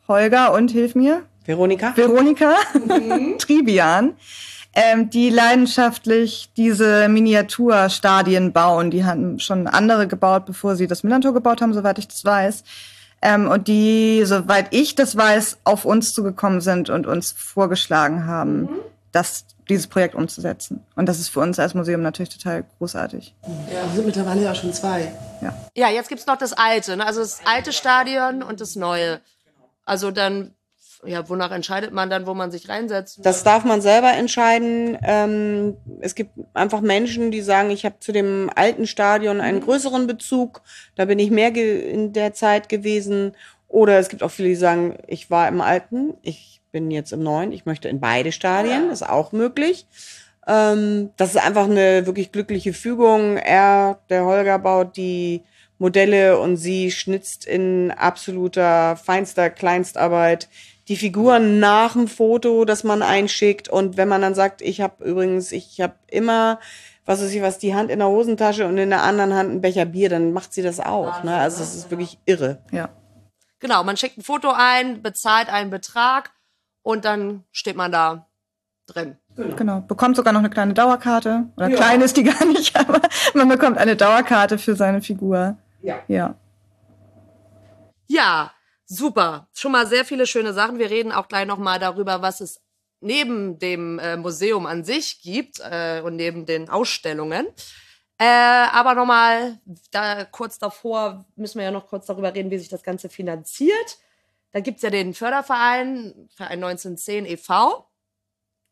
Holger und hilf mir. Veronika? Veronika mhm. Tribian, ähm, die leidenschaftlich diese Miniaturstadien bauen. Die hatten schon andere gebaut, bevor sie das Millantor gebaut haben, soweit ich das weiß. Ähm, und die, soweit ich das weiß, auf uns zugekommen sind und uns vorgeschlagen haben, mhm. das dieses Projekt umzusetzen. Und das ist für uns als Museum natürlich total großartig. Ja, wir sind mittlerweile ja schon zwei. Ja, Ja, jetzt gibt's noch das alte, ne? also das alte Stadion und das neue. Also dann, ja, wonach entscheidet man dann, wo man sich reinsetzt? Das darf man selber entscheiden. Ähm, es gibt einfach Menschen, die sagen, ich habe zu dem alten Stadion einen größeren Bezug. Da bin ich mehr in der Zeit gewesen. Oder es gibt auch viele, die sagen, ich war im alten, ich bin jetzt im neuen, ich möchte in beide Stadien. Ist auch möglich. Ähm, das ist einfach eine wirklich glückliche Fügung. Er, der Holger, baut die Modelle und sie schnitzt in absoluter feinster Kleinstarbeit die Figuren nach dem Foto, das man einschickt. Und wenn man dann sagt, ich habe übrigens, ich habe immer, was weiß ich was, die Hand in der Hosentasche und in der anderen Hand ein Becher Bier, dann macht sie das auch. Ne? Also es ist wirklich irre. ja. Genau, man schickt ein Foto ein, bezahlt einen Betrag und dann steht man da drin. Genau. Bekommt sogar noch eine kleine Dauerkarte. Oder klein ist die gar nicht, aber man bekommt eine Dauerkarte für seine Figur. Ja. Ja. Ja, super. Schon mal sehr viele schöne Sachen. Wir reden auch gleich noch mal darüber, was es neben dem äh, Museum an sich gibt äh, und neben den Ausstellungen. Äh, aber noch mal da kurz davor müssen wir ja noch kurz darüber reden, wie sich das Ganze finanziert. Da gibt's ja den Förderverein, Verein 1910 e.V.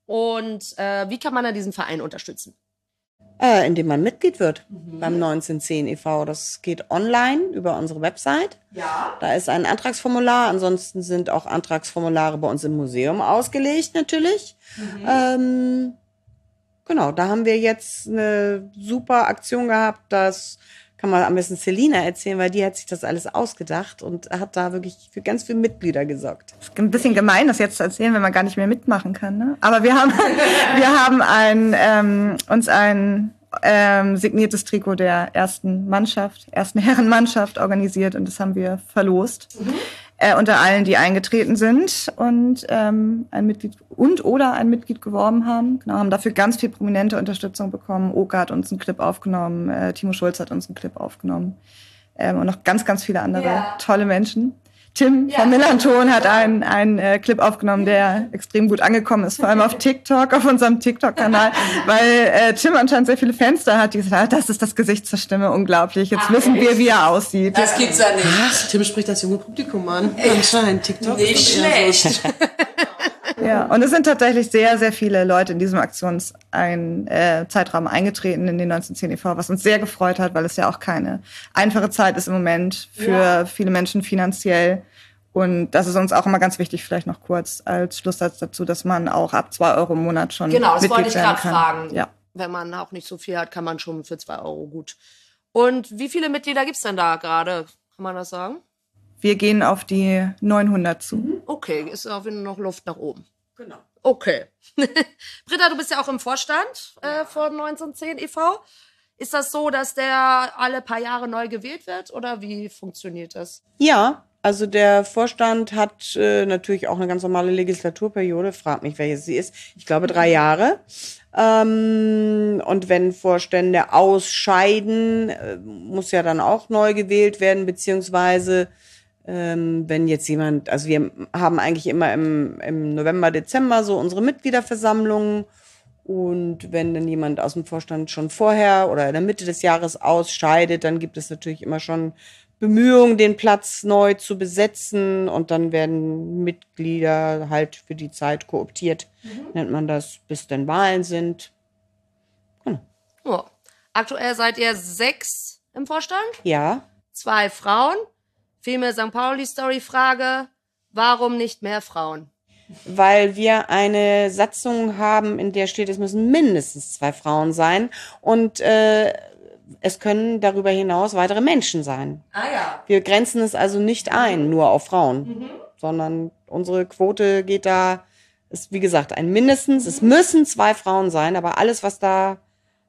Und äh, wie kann man da diesen Verein unterstützen? Äh, indem man Mitglied wird beim 1910 e.V. Das geht online über unsere Website. Ja. Da ist ein Antragsformular. Ansonsten sind auch Antragsformulare bei uns im Museum ausgelegt, natürlich. Ähm, genau, da haben wir jetzt eine super Aktion gehabt. Das kann man am besten Selina erzählen, weil die hat sich das alles ausgedacht und hat da wirklich für ganz viele Mitglieder gesorgt. Ist ein bisschen gemein, das jetzt zu erzählen, wenn man gar nicht mehr mitmachen kann. Ne? Aber wir haben, wir haben ein, ähm, uns ein ähm, signiertes Trikot der ersten Mannschaft, ersten Herrenmannschaft organisiert und das haben wir verlost. Äh, unter allen, die eingetreten sind und ähm, ein Mitglied und oder ein Mitglied geworben haben. Genau, haben dafür ganz viel prominente Unterstützung bekommen. Oka hat uns einen Clip aufgenommen, äh, Timo Schulz hat uns einen Clip aufgenommen ähm, und noch ganz, ganz viele andere tolle Menschen. Tim vom Millanton hat einen, einen äh, Clip aufgenommen, der extrem gut angekommen ist, vor allem auf TikTok, auf unserem TikTok-Kanal, weil äh, Tim anscheinend sehr viele Fans da hat, die gesagt haben, das ist das Gesicht zur Stimme, unglaublich. Jetzt wissen wir, wie er aussieht. Das gibt's ja nicht. Ach, Tim spricht das junge Publikum an. Anscheinend TikTok. Nicht so- schlecht. Ja, und es sind tatsächlich sehr, sehr viele Leute in diesem Aktionszeitraum äh, Zeitraum eingetreten in den 1910 e.V., was uns sehr gefreut hat, weil es ja auch keine einfache Zeit ist im Moment für viele Menschen finanziell. Und das ist uns auch immer ganz wichtig, vielleicht noch kurz als Schlusssatz dazu, dass man auch ab zwei Euro im Monat schon Genau, das Mitglied wollte ich gerade kann. fragen. Ja. Wenn man auch nicht so viel hat, kann man schon für zwei Euro gut. Und wie viele Mitglieder gibt's denn da gerade? Kann man das sagen? Wir gehen auf die 900 zu. Okay, ist auf jeden Fall noch Luft nach oben. Genau. Okay. Britta, du bist ja auch im Vorstand äh, von 1910 e.V. Ist das so, dass der alle paar Jahre neu gewählt wird oder wie funktioniert das? Ja, also der Vorstand hat äh, natürlich auch eine ganz normale Legislaturperiode. Frag mich, welche sie ist. Ich glaube drei Jahre. Ähm, und wenn Vorstände ausscheiden, äh, muss ja dann auch neu gewählt werden, beziehungsweise wenn jetzt jemand, also wir haben eigentlich immer im, im November, Dezember so unsere Mitgliederversammlungen. Und wenn dann jemand aus dem Vorstand schon vorher oder in der Mitte des Jahres ausscheidet, dann gibt es natürlich immer schon Bemühungen, den Platz neu zu besetzen. Und dann werden Mitglieder halt für die Zeit kooptiert, nennt man das, bis dann Wahlen sind. Oh. Aktuell seid ihr sechs im Vorstand, Ja, zwei Frauen. Female St. Pauli Story Frage. Warum nicht mehr Frauen? weil wir eine Satzung haben, in der steht, es müssen mindestens zwei Frauen sein. Und äh, es können darüber hinaus weitere Menschen sein. Ah ja. Wir grenzen es also nicht ein, nur auf Frauen, sondern unsere Quote geht da, ist wie gesagt ein mindestens, es müssen zwei Frauen sein, aber alles, was da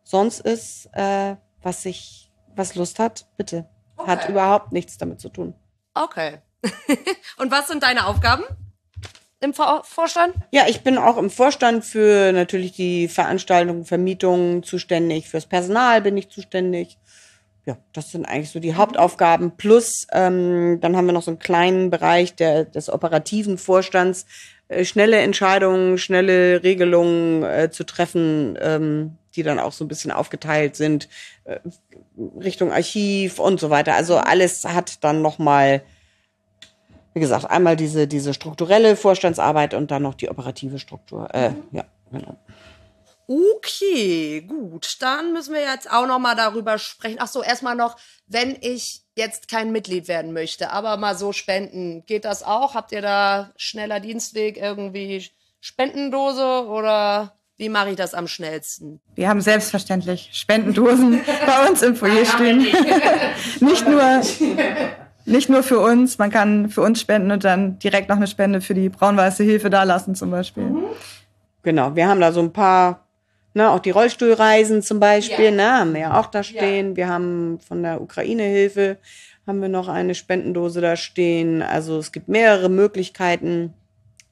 sonst ist, äh, was sich, was Lust hat, bitte. Hat Okay. überhaupt nichts damit zu tun. Okay. Und was sind deine Aufgaben im Vor Vorstand? Ja, ich bin auch im Vorstand für natürlich die Veranstaltungen, Vermietungen zuständig, fürs Personal bin ich zuständig. Ja, das sind eigentlich so die Hauptaufgaben. Plus, ähm, dann haben wir noch so einen kleinen Bereich der, des operativen Vorstands, äh, schnelle Entscheidungen, schnelle Regelungen äh, zu treffen, ähm, die dann auch so ein bisschen aufgeteilt sind äh, Richtung Archiv und so weiter. Also alles hat dann noch mal wie gesagt, einmal diese, diese strukturelle Vorstandsarbeit und dann noch die operative Struktur. Äh, ja, genau. Okay, gut. Dann müssen wir jetzt auch noch mal darüber sprechen. Ach so, erstmal noch, wenn ich jetzt kein Mitglied werden möchte, aber mal so spenden, geht das auch? Habt ihr da schneller Dienstweg irgendwie Spendendose oder wie mache ich das am schnellsten? Wir haben selbstverständlich Spendendosen bei uns im Foyer stehen. Nicht nur nicht nur für uns, man kann für uns spenden und dann direkt noch eine Spende für die braun-weiße Hilfe dalassen zum Beispiel. Mhm. Genau, wir haben da so ein paar, ne, auch die Rollstuhlreisen zum Beispiel, ja. ne, haben wir ja auch da stehen. Ja. Wir haben von der Ukraine-Hilfe haben wir noch eine Spendendose da stehen. Also es gibt mehrere Möglichkeiten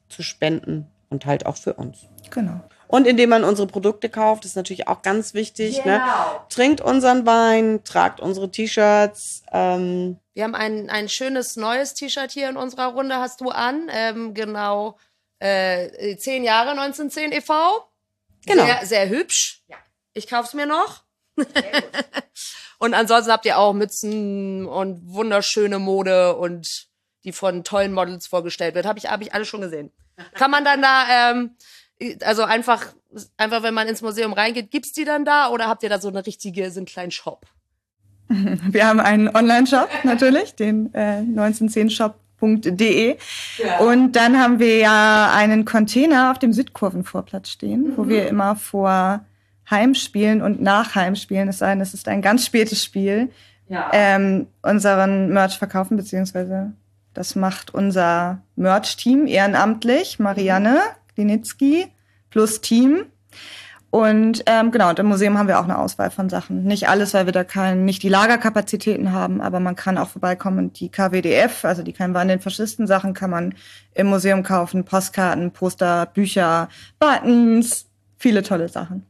zu spenden und halt auch für uns. Genau. Und indem man unsere Produkte kauft, ist natürlich auch ganz wichtig. Ne? Genau. Ne? Trinkt unseren Wein, tragt unsere T-Shirts. Ähm. Wir haben ein, ein schönes neues T-Shirt hier in unserer Runde, hast du an. Ähm, genau, äh, zehn Jahre 1910 e.V. Genau. Sehr, sehr hübsch. Ja. Ich kauf's mir noch. und ansonsten habt ihr auch Mützen und wunderschöne Mode und die von tollen Models vorgestellt wird. Habe ich, hab ich alles schon gesehen. Kann man dann da ähm, also einfach, einfach wenn man ins Museum reingeht, gibt's die dann da oder habt ihr da so eine richtige, so einen kleinen Shop? Wir haben einen Online-Shop natürlich, den äh, 1910shop.de. Ja. Und dann haben wir ja einen Container auf dem Südkurvenvorplatz stehen, mhm. wo wir immer vor Heimspielen und nach Heimspielen, es sei denn, es ist ein ganz spätes Spiel, ja. ähm, unseren Merch verkaufen, beziehungsweise das macht unser Merch-Team ehrenamtlich, Marianne. Mhm Klinitzki plus Team. Und ähm, genau, und im Museum haben wir auch eine Auswahl von Sachen. Nicht alles, weil wir da kein, nicht die Lagerkapazitäten haben, aber man kann auch vorbeikommen und die KWDF, also die Kein Wein den Faschisten Sachen, kann man im Museum kaufen. Postkarten, Poster, Bücher, Buttons, viele tolle Sachen.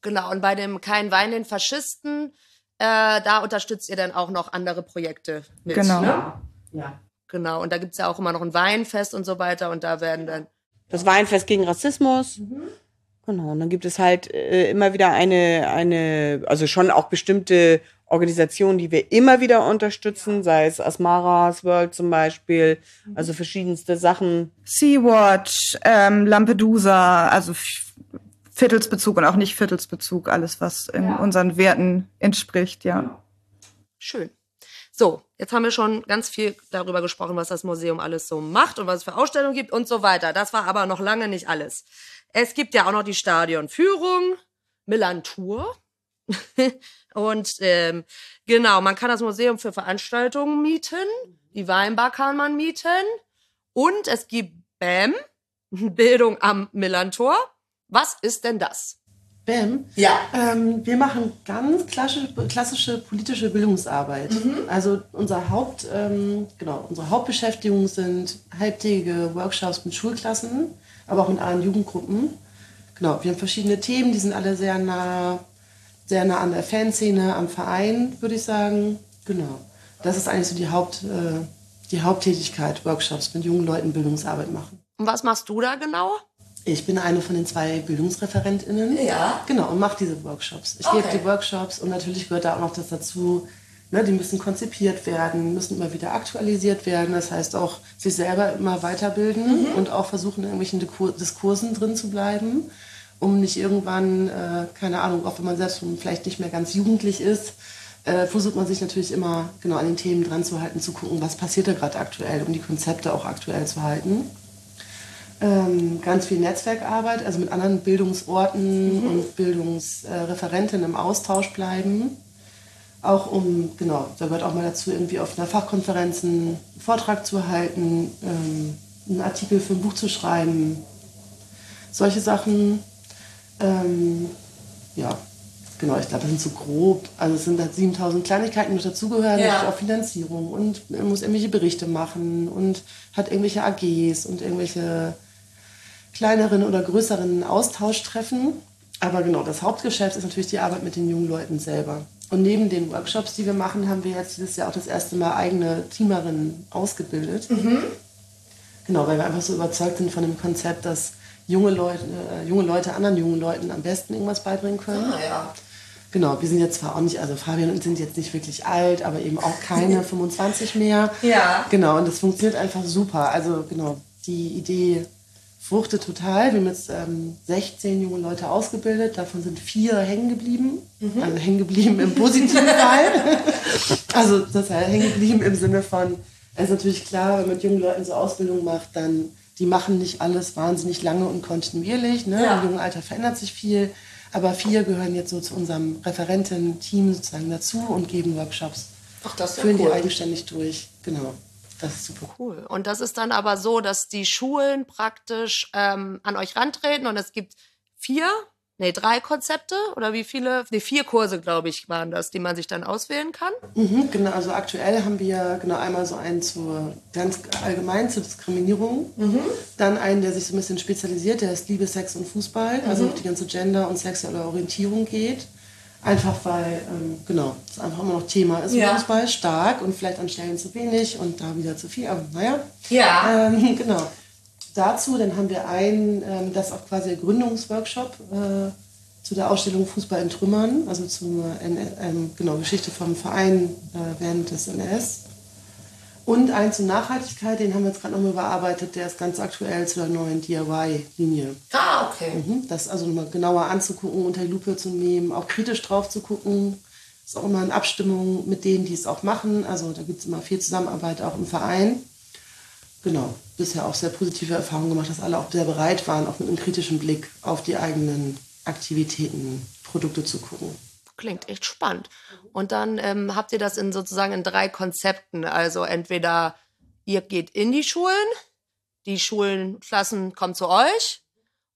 Genau, und bei dem Kein Wein den Faschisten, äh, da unterstützt ihr dann auch noch andere Projekte mit. Genau. Ne? Ja. Genau, und da gibt's ja auch immer noch ein Weinfest und so weiter und da werden dann das Weinfest gegen Rassismus. Mhm. Genau, und dann gibt es halt äh, immer wieder eine, eine, also schon auch bestimmte Organisationen, die wir immer wieder unterstützen, ja. sei es Asmaras World zum Beispiel, mhm. also verschiedenste Sachen. Sea-Watch, ähm, Lampedusa, also Viertelsbezug und auch nicht Viertelsbezug, alles, was in ja. unseren Werten entspricht, ja. Schön. So, jetzt haben wir schon ganz viel darüber gesprochen, was das Museum alles so macht und was es für Ausstellungen gibt und so weiter. Das war aber noch lange nicht alles. Es gibt ja auch noch die Stadionführung, Millantour. und ähm, genau, man kann das Museum für Veranstaltungen mieten, die Weinbar kann man mieten und es gibt BAM, Bildung am Millantor. Was ist denn das? BAM. Ja. Ähm, wir machen ganz klassische, klassische politische Bildungsarbeit. Mhm. Also unser Haupt, ähm, genau, unsere Hauptbeschäftigungen sind halbtägige Workshops mit Schulklassen, aber auch mit anderen Jugendgruppen. Genau, wir haben verschiedene Themen, die sind alle sehr nah, sehr nah an der Fanszene, am Verein, würde ich sagen. Genau. Das ist eigentlich so die, Haupt, äh, die Haupttätigkeit, Workshops mit jungen Leuten Bildungsarbeit machen. Und was machst du da genau? Ich bin eine von den zwei BildungsreferentInnen. Ja. Genau, und mache diese Workshops. Ich okay. gebe die Workshops und natürlich gehört da auch noch das dazu, ne, die müssen konzipiert werden, müssen immer wieder aktualisiert werden. Das heißt auch sich selber immer weiterbilden mhm. und auch versuchen, in irgendwelchen Diskursen drin zu bleiben, um nicht irgendwann, äh, keine Ahnung, auch wenn man selbst vielleicht nicht mehr ganz jugendlich ist, äh, versucht man sich natürlich immer genau an den Themen dran zu halten, zu gucken, was passiert da gerade aktuell, um die Konzepte auch aktuell zu halten ähm, ganz viel Netzwerkarbeit, also mit anderen Bildungsorten mhm. und Bildungsreferenten im Austausch bleiben. Auch um, genau, da gehört auch mal dazu, irgendwie auf einer Fachkonferenz einen Vortrag zu halten, ähm, einen Artikel für ein Buch zu schreiben. Solche Sachen. Ähm, ja, genau, ich glaube, das sind so grob, also es sind halt 7000 Kleinigkeiten, die dazugehören, ja. auch Finanzierung und man muss irgendwelche Berichte machen und hat irgendwelche AGs und irgendwelche kleineren oder größeren Austauschtreffen. Aber genau, das Hauptgeschäft ist natürlich die Arbeit mit den jungen Leuten selber. Und neben den Workshops, die wir machen, haben wir jetzt dieses Jahr auch das erste Mal eigene Teamerinnen ausgebildet. Mhm. Genau, weil wir einfach so überzeugt sind von dem Konzept, dass junge Leute, äh, junge Leute anderen jungen Leuten am besten irgendwas beibringen können. Ah, ja. Genau, wir sind jetzt zwar auch nicht, also Fabian und ich sind jetzt nicht wirklich alt, aber eben auch keine 25 mehr. Ja. Genau, und das funktioniert einfach super. Also genau, die Idee fruchtet total. Wir haben jetzt ähm, 16 junge Leute ausgebildet, davon sind vier hängen geblieben. Mhm. Also hängen geblieben im positiven Fall. also das heißt hängen geblieben im Sinne von, es ist natürlich klar, wenn man mit jungen Leuten so Ausbildung macht, dann die machen nicht alles wahnsinnig lange und kontinuierlich. Ne? Ja. Im jungen Alter verändert sich viel. Aber vier gehören jetzt so zu unserem Referenten-Team sozusagen dazu und geben Workshops. Ach, das ist ja Führen die cool. eigenständig durch. Genau. Das ist super. Cool. Und das ist dann aber so, dass die Schulen praktisch ähm, an euch rantreten und es gibt vier, nee, drei Konzepte oder wie viele? Nee, vier Kurse, glaube ich, waren das, die man sich dann auswählen kann. Mhm, genau, also aktuell haben wir genau einmal so einen zur ganz allgemein zur Diskriminierung, dann einen, der sich so ein bisschen spezialisiert, der ist Liebe, Sex und Fußball, also auf die ganze Gender- und sexuelle Orientierung geht. Einfach weil, ähm, genau, es einfach immer noch Thema ist im Ja. Fußball, stark und vielleicht an Stellen zu wenig und da wieder zu viel, aber naja. Ja. Ähm, genau. Dazu, dann haben wir einen, ähm, das ist auch quasi der Gründungsworkshop äh, zu der Ausstellung Fußball in Trümmern, also zur N ähm, genau, Geschichte vom Verein äh, während des NS. Und einen zur Nachhaltigkeit, den haben wir jetzt gerade nochmal überarbeitet, der ist ganz aktuell zu der neuen DIY-Linie. Ah, okay. Mhm, Das also nochmal genauer anzugucken, unter die Lupe zu nehmen, auch kritisch drauf zu gucken. Ist auch immer in Abstimmung mit denen, die es auch machen. Also da gibt es immer viel Zusammenarbeit auch im Verein. Genau, bisher auch sehr positive Erfahrungen gemacht, dass alle auch sehr bereit waren, auch mit einem kritischen Blick auf die eigenen Aktivitäten, Produkte zu gucken. Klingt echt spannend. Und dann ähm, habt ihr das in sozusagen in drei Konzepten. Also entweder ihr geht in die Schulen, die Schulenklassen kommen zu euch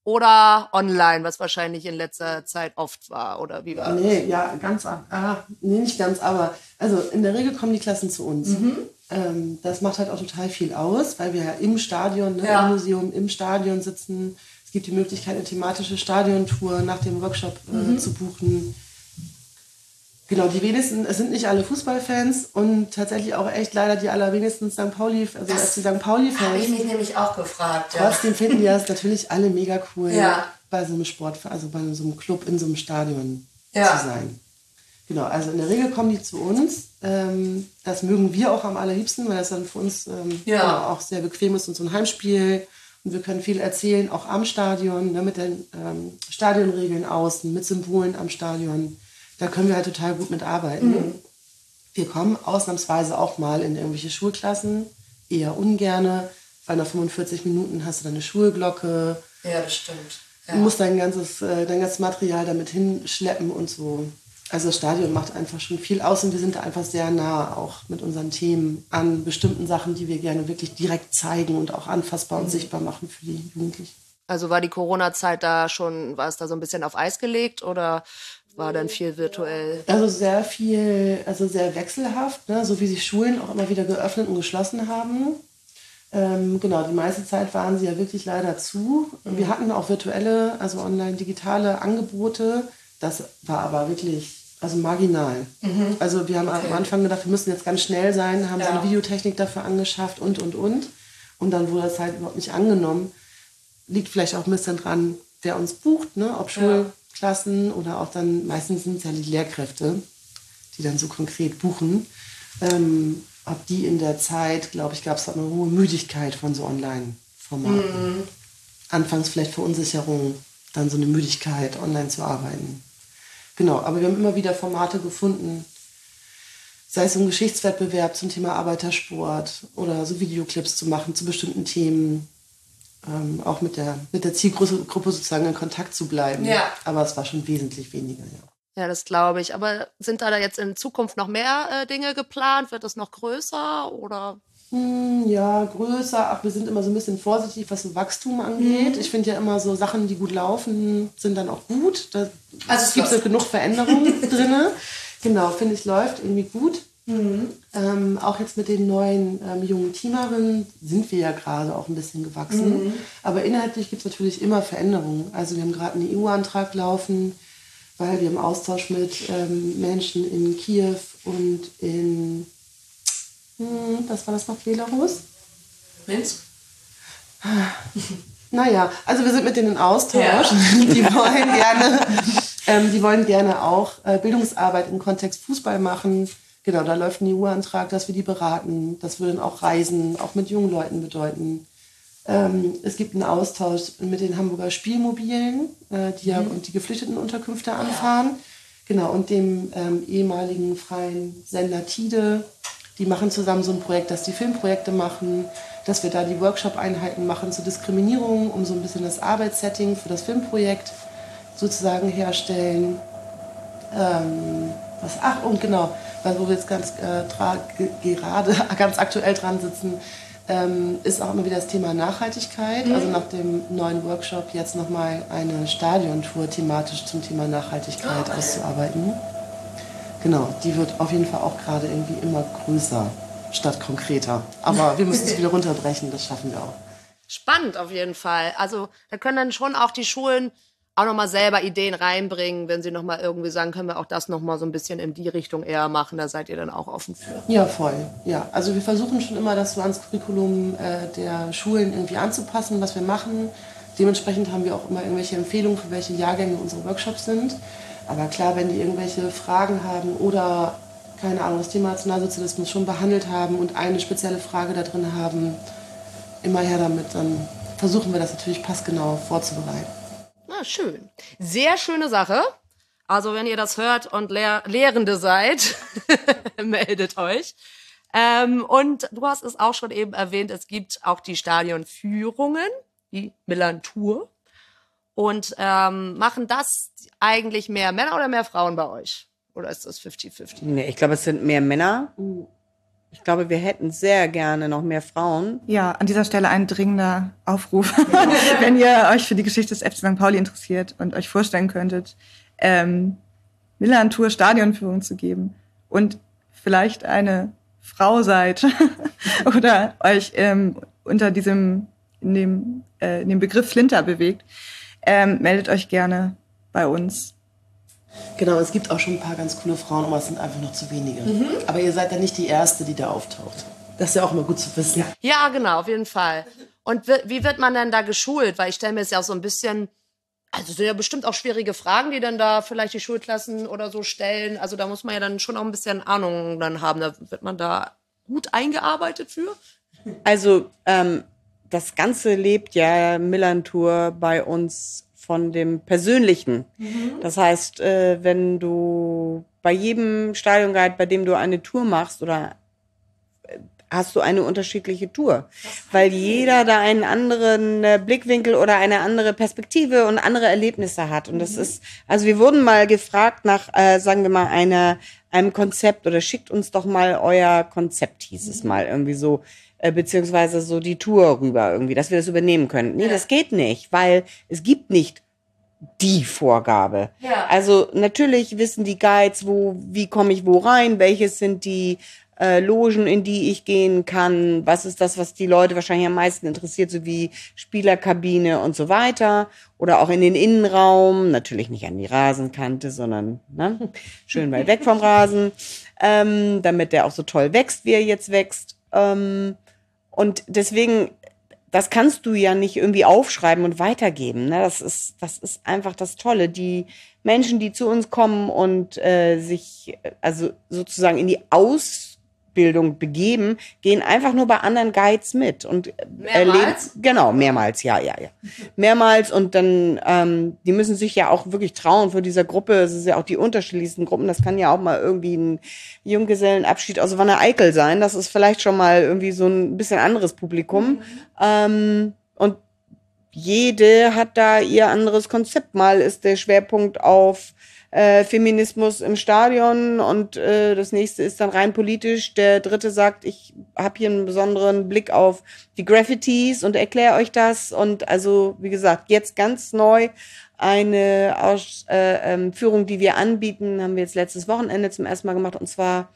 oder online, was wahrscheinlich in letzter Zeit oft war. Oder wie war das? Nee, ja, ganz, ah, nee, nicht ganz, aber also in der Regel kommen die Klassen zu uns. Mhm. Ähm, das macht halt auch total viel aus, weil wir ja im Stadion, ne, Ja. im Museum, im Stadion sitzen. Es gibt die Möglichkeit, eine thematische Stadiontour nach dem Workshop äh, Mhm. zu buchen. Genau, die wenigsten, es sind nicht alle Fußballfans und tatsächlich auch echt leider die allerwenigsten St. Pauli, also FC St. Pauli-Fans. nämlich auch gefragt. Trotzdem finden die das natürlich alle mega cool, Ja. bei so einem Sport, also bei so einem Club in so einem Stadion Ja. zu sein. Genau, also in der Regel kommen die zu uns. Ähm, das mögen wir auch am allerliebsten, weil das dann für uns ähm, Ja. genau, auch sehr bequem ist und so ein Heimspiel. Und wir können viel erzählen, auch am Stadion, ne, mit den ähm, Stadionregeln außen, mit Symbolen am Stadion. Da können wir halt total gut mitarbeiten. Mhm. Wir kommen ausnahmsweise auch mal in irgendwelche Schulklassen, eher ungerne. Bei nach 45 Minuten hast du dann eine Schulglocke, Ja, das stimmt. Du musst dein ganzes, äh, dein ganzes Material damit hinschleppen und so. Also das Stadion macht einfach schon viel aus und wir sind da einfach sehr nah auch mit unseren Themen an bestimmten Sachen, die wir gerne wirklich direkt zeigen und auch anfassbar und sichtbar machen für die Jugendlichen. Also war die Corona-Zeit da schon, war es da so ein bisschen auf Eis gelegt oder war dann viel virtuell? Also sehr viel, also sehr wechselhaft, ne? so wie sich Schulen auch immer wieder geöffnet und geschlossen haben. Ähm, genau, die meiste Zeit waren sie ja wirklich leider zu. Wir hatten auch virtuelle, also online digitale Angebote. Das war aber wirklich, also marginal. Also wir haben am Anfang gedacht, wir müssen jetzt ganz schnell sein, haben so eine Videotechnik dafür angeschafft und, und, und. Und dann wurde das halt überhaupt nicht angenommen. Liegt vielleicht auch ein bisschen dran, wer uns bucht, ne? ob Schulklassen oder auch dann, meistens sind es ja die Lehrkräfte, die dann so konkret buchen. Ähm, ob die in der Zeit, glaube ich, gab es eine hohe Müdigkeit von so Online-Formaten. Anfangs vielleicht Verunsicherung, dann so eine Müdigkeit, online zu arbeiten. Genau, aber wir haben immer wieder Formate gefunden, sei es so ein Geschichtswettbewerb zum Thema Arbeitersport oder so Videoclips zu machen zu bestimmten Themen, ähm, auch mit der, mit der Zielgruppe Gruppe sozusagen in Kontakt zu bleiben. Ja. Aber es war schon wesentlich weniger, ja. Ja, das glaube ich. Aber sind da jetzt in Zukunft noch mehr äh, Dinge geplant? Wird das noch größer oder? Hm, Ja, größer, ach, wir sind immer so ein bisschen vorsichtig, was so Wachstum angeht. Ich finde ja immer so Sachen, die gut laufen, sind dann auch gut. Da Also es gibt läuft. genug Veränderungen drin. Genau, finde ich, läuft irgendwie gut. Ähm, auch jetzt mit den neuen ähm, jungen Teamerinnen sind wir ja gerade auch ein bisschen gewachsen. Aber inhaltlich gibt es natürlich immer Veränderungen. Also wir haben gerade einen EU-Antrag laufen, weil wir im Austausch mit ähm, Menschen in Kiew und in hm, was war das noch, Belarus? Minsk? Naja, also wir sind mit denen in Austausch. Ja. Die wollen gerne, ähm, die wollen gerne auch äh, Bildungsarbeit im Kontext Fußball machen. Genau, da läuft ein EU-Antrag, dass wir die beraten. Das würden auch Reisen, auch mit jungen Leuten bedeuten. Ähm, es gibt einen Austausch mit den Hamburger Spielmobilen, äh, die ja mhm. und die Geflüchtetenunterkünfte anfahren. Ja. Genau, und dem ähm, ehemaligen freien Sender Tide. Die machen zusammen so ein Projekt, dass die Filmprojekte machen, dass wir da die Workshop-Einheiten machen zur Diskriminierung, um so ein bisschen das Arbeitssetting für das Filmprojekt sozusagen herstellen. Ähm, was, ach, und genau, weil wo wir jetzt ganz äh, gerade, ganz aktuell dran sitzen, ähm, ist auch immer wieder das Thema Nachhaltigkeit. Mhm. Also nach dem neuen Workshop jetzt nochmal eine Stadiontour thematisch zum Thema Nachhaltigkeit okay. auszuarbeiten. Genau, die wird auf jeden Fall auch gerade irgendwie immer größer statt konkreter. Aber wir müssen es wieder runterbrechen, das schaffen wir auch. Spannend auf jeden Fall. Also da können dann schon auch die Schulen auch nochmal selber Ideen reinbringen, wenn sie nochmal irgendwie sagen, können wir auch das nochmal so ein bisschen in die Richtung eher machen, da seid ihr dann auch offen für. Ja, voll. Ja, also wir versuchen schon immer, das so ans Curriculum äh, der Schulen irgendwie anzupassen, was wir machen. Dementsprechend haben wir auch immer irgendwelche Empfehlungen, für welche Jahrgänge unsere Workshops sind. Aber klar, wenn die irgendwelche Fragen haben oder, keine Ahnung, das Thema Nationalsozialismus schon behandelt haben und eine spezielle Frage da drin haben, immer her damit, dann versuchen wir das natürlich passgenau vorzubereiten. Na, schön. Sehr schöne Sache. Also, wenn ihr das hört und Lehr Lehrende seid, meldet euch. Ähm, und du hast es auch schon eben erwähnt, es gibt auch die Stadionführungen, die Milan Tour. Und ähm, machen das eigentlich mehr Männer oder mehr Frauen bei euch? Oder ist das 50-50? Nee, ich glaube, es sind mehr Männer. Uh. Ich glaube, wir hätten sehr gerne noch mehr Frauen. Ja, an dieser Stelle ein dringender Aufruf. Wenn ihr euch für die Geschichte des FC St. Pauli interessiert und euch vorstellen könntet, ähm, Milan Tour Stadionführung zu geben und vielleicht eine Frau seid oder euch ähm, unter diesem in dem, äh, in dem Begriff Flinter bewegt, ähm, meldet euch gerne bei uns. Genau, es gibt auch schon ein paar ganz coole Frauen, aber es sind einfach noch zu wenige. Mhm. Aber ihr seid ja nicht die Erste, die da auftaucht. Das ist ja auch immer gut zu wissen. Ja, genau, auf jeden Fall. Und wie wird man denn da geschult? Weil ich stelle mir es ja auch so ein bisschen, also sind ja bestimmt auch schwierige Fragen, die dann da vielleicht die Schulklassen oder so stellen. Also da muss man ja dann schon auch ein bisschen Ahnung dann haben. Da wird man da gut eingearbeitet für. Also ähm, das Ganze lebt ja Millantour bei uns von dem Persönlichen. Mhm. Das heißt, äh, wenn du bei jedem Stadionguide, bei dem du eine Tour machst oder äh, hast du eine unterschiedliche Tour, weil jeder da einen anderen äh, Blickwinkel oder eine andere Perspektive und andere Erlebnisse hat. Und das mhm. ist, also wir wurden mal gefragt nach, äh, sagen wir mal, einer, einem Konzept oder schickt uns doch mal euer Konzept, hieß mhm. es mal irgendwie so äh, beziehungsweise so die Tour rüber irgendwie, dass wir das übernehmen können. Nee, ja. das geht nicht, weil es gibt nicht die Vorgabe. Ja. Also natürlich wissen die Guides, wo, wie komme ich wo rein, welches sind die äh, Logen, in die ich gehen kann, was ist das, was die Leute wahrscheinlich am meisten interessiert, so wie Spielerkabine und so weiter. Oder auch in den Innenraum, natürlich nicht an die Rasenkante, sondern ne, schön weit weg vom Rasen, ähm, damit der auch so toll wächst, wie er jetzt wächst. Ähm, und deswegen, das kannst du ja nicht irgendwie aufschreiben und weitergeben. Ne? Das ist, das ist einfach das Tolle. Die Menschen, die zu uns kommen und äh, sich also sozusagen in die Aus Ausbildung begeben, gehen einfach nur bei anderen Guides mit und erleben. Genau, mehrmals, ja, ja, ja. Mehrmals und dann, ähm, die müssen sich ja auch wirklich trauen für dieser Gruppe. Es ist ja auch die unterschiedlichsten Gruppen. Das kann ja auch mal irgendwie ein Junggesellenabschied aus Wanne Eickel sein. Das ist vielleicht schon mal irgendwie so ein bisschen anderes Publikum. Mhm. Ähm, und jede hat da ihr anderes Konzept. Mal ist der Schwerpunkt auf äh, Feminismus im Stadion und äh, das nächste ist dann rein politisch. Der dritte sagt, ich habe hier einen besonderen Blick auf die Graffitis und erkläre euch das. Und also, wie gesagt, jetzt ganz neu eine Aus äh, ähm, Führung, die wir anbieten, haben wir jetzt letztes Wochenende zum ersten Mal gemacht und zwar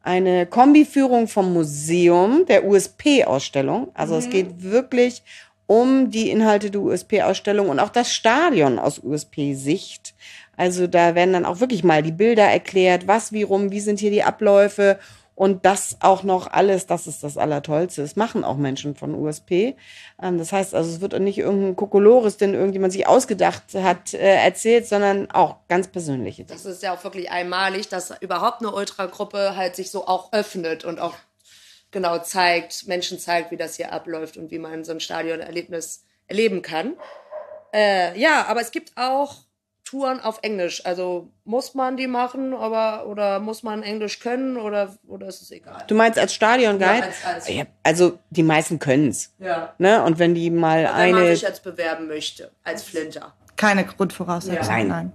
eine Kombiführung vom Museum der USP-Ausstellung. Also mhm. es geht wirklich um die Inhalte der USP-Ausstellung und auch das Stadion aus USP-Sicht. Also da werden dann auch wirklich mal die Bilder erklärt, was, wie rum, wie sind hier die Abläufe Und das auch noch alles, das ist das Allertollste. Das machen auch Menschen von USP. Ähm, das heißt also, es wird nicht irgendein Kokolores, den irgendjemand sich ausgedacht hat, äh, erzählt, sondern auch ganz persönliche. Das ist ja auch wirklich einmalig, dass überhaupt eine Ultragruppe halt sich so auch öffnet und auch genau zeigt, Menschen zeigt, wie das hier abläuft und wie man so ein Stadionerlebnis erleben kann. Äh, ja, aber es gibt auch Touren auf Englisch. Also muss man die machen, aber oder muss man Englisch können oder oder ist es egal? Du meinst als Stadionguide? Ja, als- als- also die meisten können's. Ja. Ne? Und wenn die mal Wenn eine. man sich jetzt bewerben möchte als Flinter. Keine Grundvoraussetzung. Ja. Nein.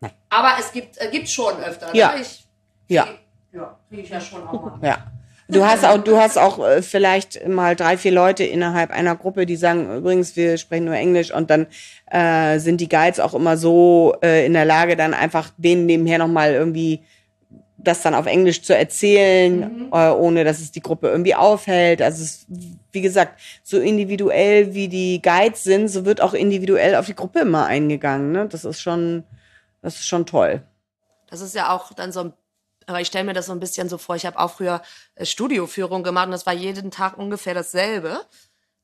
Nein. Aber es gibt äh, gibt schon öfter. Ja. Ne? Ich, Ja. ja, kriege ich ja schon auch mal. Ja. Du hast auch, du hast auch äh, vielleicht mal drei, vier Leute innerhalb einer Gruppe, die sagen, übrigens, wir sprechen nur Englisch und dann äh, sind die Guides auch immer so äh, in der Lage, dann einfach denen nebenher nochmal irgendwie das dann auf Englisch zu erzählen, äh, ohne dass es die Gruppe irgendwie aufhält. Also es, wie gesagt, so individuell wie die Guides sind, so wird auch individuell auf die Gruppe immer eingegangen. Ne? Das ist schon, das ist schon toll. Das ist ja auch dann so ein, aber ich stelle mir das so ein bisschen so vor, ich habe auch früher äh, Studioführung gemacht und das war jeden Tag ungefähr dasselbe,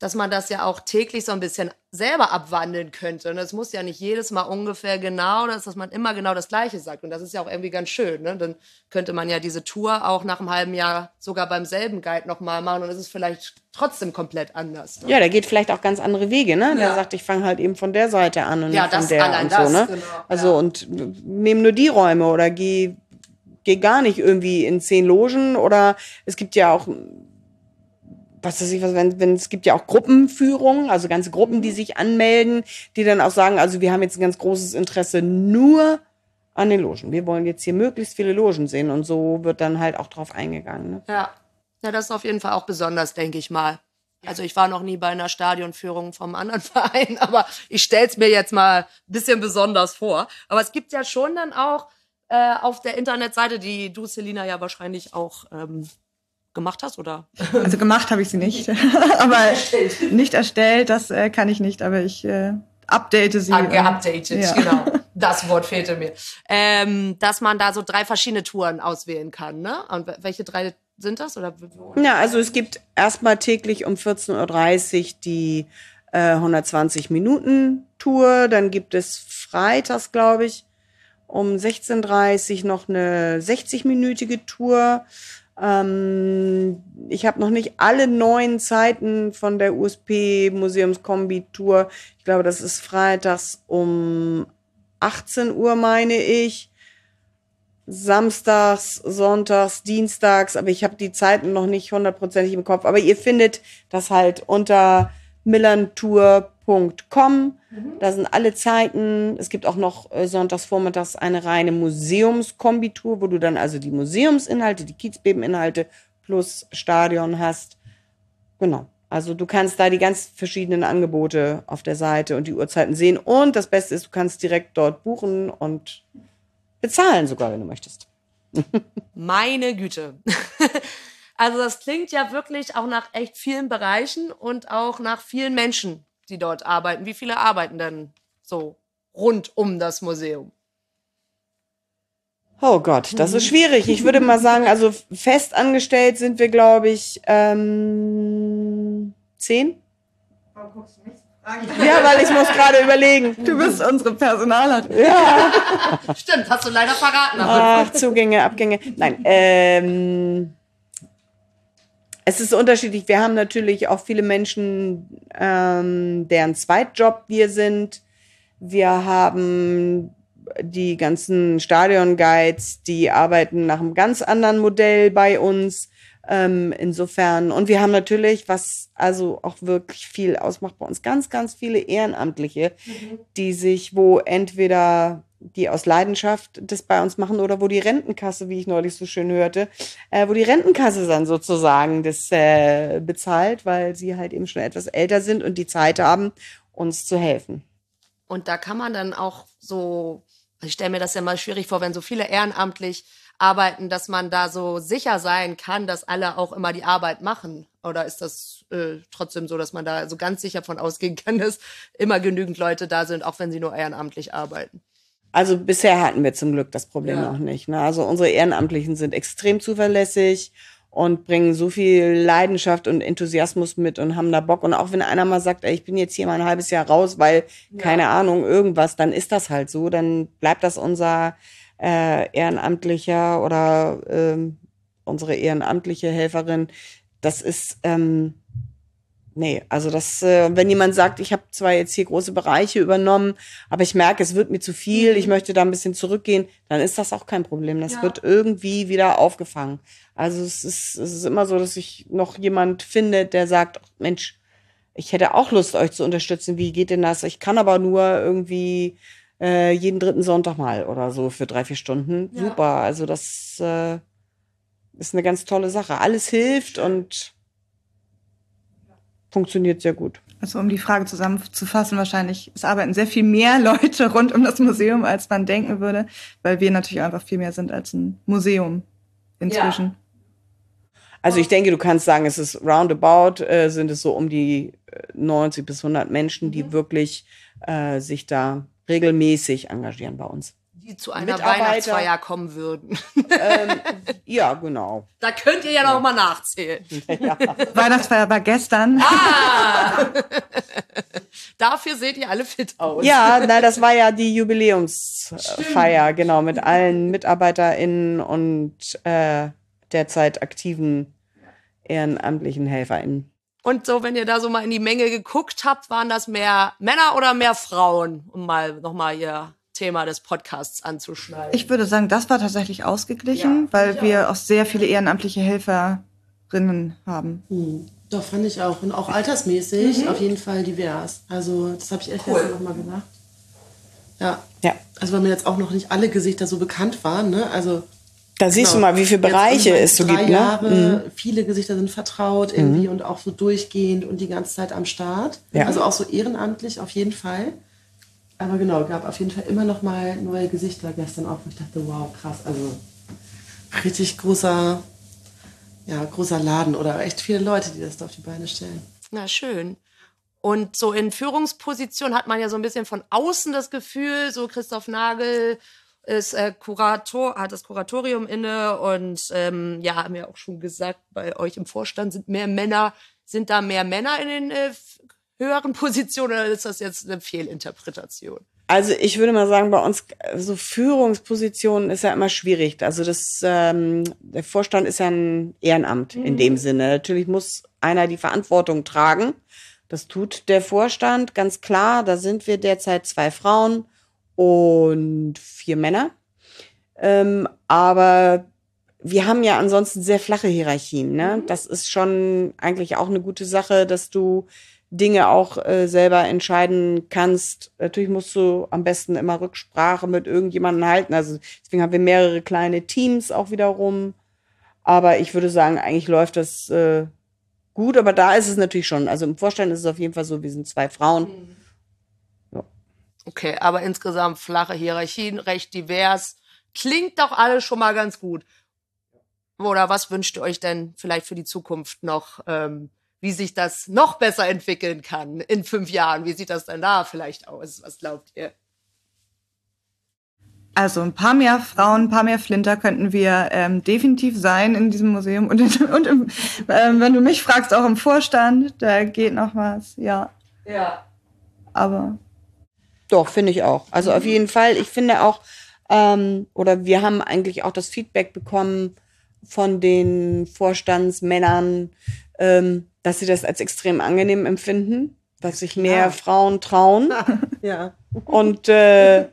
dass man das ja auch täglich so ein bisschen selber abwandeln könnte. Und es muss ja nicht jedes Mal ungefähr genau, das, dass man immer genau das Gleiche sagt. Und das ist ja auch irgendwie ganz schön. Ne? Dann könnte man ja diese Tour auch nach einem halben Jahr sogar beim selben Guide nochmal machen und es ist vielleicht trotzdem komplett anders. Ne? Ja, der geht vielleicht auch ganz andere Wege, ne? Der Ja. sagt, ich fange halt eben von der Seite an und Ja, nicht von das- der und das, so, ne? genau, also ja. und nehm nur die Räume oder geh, geh gar nicht irgendwie in zehn Logen oder es gibt ja auch was weiß ich, was, wenn, wenn es gibt ja auch Gruppenführungen, also ganze Gruppen, Mhm. die sich anmelden, die dann auch sagen, also wir haben jetzt ein ganz großes Interesse nur an den Logen. Wir wollen jetzt hier möglichst viele Logen sehen und so wird dann halt auch drauf eingegangen. Ne? Ja. ja, das ist auf jeden Fall auch besonders, denke ich mal. Also ich war noch nie bei einer Stadionführung vom anderen Verein, aber ich stell's mir jetzt mal ein bisschen besonders vor. Aber es gibt ja schon dann auch äh, auf der Internetseite, die du, Selina, ja wahrscheinlich auch ähm, gemacht hast, oder? Also gemacht habe ich sie nicht, aber nicht erstellt, das äh, kann ich nicht, aber ich äh, update sie. Ah, und- geupdatet, ja. genau. Das Wort fehlte mir. Ähm, dass man da so drei verschiedene Touren auswählen kann, ne? Und wel- welche drei sind das? Oder Ja, also es gibt erstmal täglich um 14.30 Uhr die äh, 120 Minuten Tour. Dann gibt es freitags, glaube ich, um 16.30 Uhr noch eine 60-minütige Tour. Ähm, ich habe noch nicht alle neuen Zeiten von der USP Museumskombi Tour. Ich glaube, das ist freitags um 18 Uhr, meine ich. Samstags, Sonntags, Dienstags, aber ich habe die Zeiten noch nicht hundertprozentig im Kopf. Aber ihr findet das halt unter millantour.com. Da sind alle Zeiten. Es gibt auch noch äh, sonntags vormittags eine reine Museumskombitur, wo du dann also die Museumsinhalte, die Kiezbebeninhalte plus Stadion hast. Genau. Also du kannst da die ganz verschiedenen Angebote auf der Seite und die Uhrzeiten sehen. Und das Beste ist, du kannst direkt dort buchen und bezahlen sogar, wenn du möchtest. Meine Güte. Also das klingt ja wirklich auch nach echt vielen Bereichen und auch nach vielen Menschen, die dort arbeiten. Wie viele arbeiten denn so rund um das Museum? Oh Gott, das ist schwierig. Ich würde mal sagen, also fest angestellt sind wir, glaube ich, ähm, zehn. Ja, weil ich muss gerade überlegen. Du bist unsere Personalleiterin. Ja. Stimmt, hast du leider verraten. Ach, Zugänge, Abgänge. Nein, ähm, es ist unterschiedlich. Wir haben natürlich auch viele Menschen, ähm, deren Zweitjob wir sind. Wir haben die ganzen Stadionguides, die arbeiten nach einem ganz anderen Modell bei uns. Ähm, insofern, und wir haben natürlich, was also auch wirklich viel ausmacht bei uns, ganz, ganz viele Ehrenamtliche, die sich, wo entweder die aus Leidenschaft das bei uns machen oder wo die Rentenkasse, wie ich neulich so schön hörte, äh, wo die Rentenkasse dann sozusagen das äh, bezahlt, weil sie halt eben schon etwas älter sind und die Zeit haben, uns zu helfen. Und da kann man dann auch so, ich stelle mir das ja mal schwierig vor, wenn so viele ehrenamtlich arbeiten, dass man da so sicher sein kann, dass alle auch immer die Arbeit machen. Oder ist das äh, trotzdem so, dass man da so ganz sicher von ausgehen kann, dass immer genügend Leute da sind, auch wenn sie nur ehrenamtlich arbeiten? Also bisher hatten wir zum Glück das Problem Ja. noch nicht. Ne? Also unsere Ehrenamtlichen sind extrem zuverlässig und bringen so viel Leidenschaft und Enthusiasmus mit und haben da Bock. Und auch wenn einer mal sagt, ey, ich bin jetzt hier mal ein halbes Jahr raus, weil, keine Ahnung, irgendwas, dann ist das halt so. Dann bleibt das unser äh, Ehrenamtlicher oder ähm, unsere ehrenamtliche Helferin. Das ist, ähm, nee, also das, äh, wenn jemand sagt, ich habe zwar jetzt hier große Bereiche übernommen, aber ich merke, es wird mir zu viel, ich möchte da ein bisschen zurückgehen, dann ist das auch kein Problem. Das Ja. wird irgendwie wieder aufgefangen. Also es ist, es ist immer so, dass ich noch jemand finde, der sagt, Mensch, ich hätte auch Lust, euch zu unterstützen. Wie geht denn das? Ich kann aber nur irgendwie äh, jeden dritten Sonntag mal oder so für drei, vier Stunden. Ja. Super. Also das äh, ist eine ganz tolle Sache. Alles hilft und funktioniert sehr gut. Also um die Frage zusammenzufassen, wahrscheinlich, es arbeiten sehr viel mehr Leute rund um das Museum, als man denken würde, weil wir natürlich einfach viel mehr sind als ein Museum inzwischen. Also ich denke, du kannst sagen, es ist roundabout, äh, sind es so um die äh, 90 bis 100 Menschen, die wirklich äh, sich da regelmäßig engagieren bei uns. Die zu einer. Weihnachtsfeier kommen würden. ähm, ja, genau. Da könnt ihr ja noch mal nachzählen. Ja. Weihnachtsfeier war gestern. Dafür seht ihr alle fit aus. Ja, na, das war ja die Jubiläumsfeier, genau, mit allen MitarbeiterInnen und äh, derzeit aktiven ehrenamtlichen HelferInnen. Und so, wenn ihr da so mal in die Menge geguckt habt, waren das mehr Männer oder mehr Frauen? Um mal nochmal ihr Thema des Podcasts anzuschneiden. Ich würde sagen, das war tatsächlich ausgeglichen, weil wir auch sehr viele ehrenamtliche Helferinnen haben. Hm. Doch, fand ich auch. Und auch altersmäßig auf jeden Fall divers. Also, das habe ich echt gestern nochmal gemacht. Ja. Ja. Also, weil mir jetzt auch noch nicht alle Gesichter so bekannt waren, ne? Also, Da siehst du Genau. mal, wie viele Bereiche es so drei gibt, ne? Jahre, viele Gesichter sind vertraut irgendwie und auch so durchgehend und die ganze Zeit am Start. Ja. Also auch so ehrenamtlich auf jeden Fall. Aber genau, gab auf jeden Fall immer noch mal neue Gesichter gestern auch, wo ich dachte, wow, krass, also richtig großer, ja, großer Laden oder echt viele Leute, die das da auf die Beine stellen. Na schön. Und so in Führungspositionen hat man ja so ein bisschen von außen das Gefühl, so Christoph Nagel ist äh, Kurator, hat das Kuratorium inne und ähm, ja, haben ja auch schon gesagt, bei euch im Vorstand sind mehr Männer. Sind da mehr Männer in den äh, höheren Positionen oder ist das jetzt eine Fehlinterpretation? Also ich würde mal sagen, bei uns so Führungspositionen ist ja immer schwierig. Also das ähm, der Vorstand ist ja ein Ehrenamt in dem Sinne. Natürlich muss einer die Verantwortung tragen. Das tut der Vorstand ganz klar. Da sind wir derzeit zwei Frauen und vier Männer. Ähm, aber wir haben ja ansonsten sehr flache Hierarchien. Ne? Das ist schon eigentlich auch eine gute Sache, dass du Dinge auch äh, selber entscheiden kannst. Natürlich musst du am besten immer Rücksprache mit irgendjemandem halten. Also deswegen haben wir mehrere kleine Teams auch wiederum. Aber ich würde sagen, eigentlich läuft das äh, gut. Aber da ist es natürlich schon. Also im Vorstand ist es auf jeden Fall so, wir sind zwei Frauen. Okay, aber insgesamt flache Hierarchien, recht divers. Klingt doch alles schon mal ganz gut. Oder was wünscht ihr euch denn vielleicht für die Zukunft noch, ähm, wie sich das noch besser entwickeln kann in fünf Jahren? Wie sieht das denn da vielleicht aus? Was glaubt ihr? Also ein paar mehr Frauen, ein paar mehr Flinter könnten wir ähm, definitiv sein in diesem Museum. Und, in, und im, ähm, wenn du mich fragst, auch im Vorstand, da geht noch was, ja. Ja. Aber Doch, finde ich auch. Also auf jeden Fall. Ich finde auch, ähm, oder wir haben eigentlich auch das Feedback bekommen von den Vorstandsmännern, ähm, dass sie das als extrem angenehm empfinden, dass sich mehr Frauen trauen. Ja. Und äh,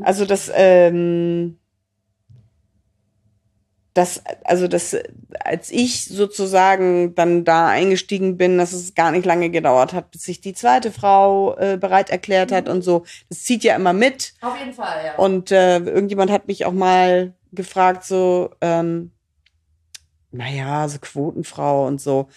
also das, ähm, das, also das, als ich sozusagen dann da eingestiegen bin, dass es gar nicht lange gedauert hat, bis sich die zweite Frau äh, bereit erklärt hat und so. Das zieht ja immer mit. Auf jeden Fall, ja. Und äh, irgendjemand hat mich auch mal gefragt, so, ähm, naja, so Quotenfrau und so.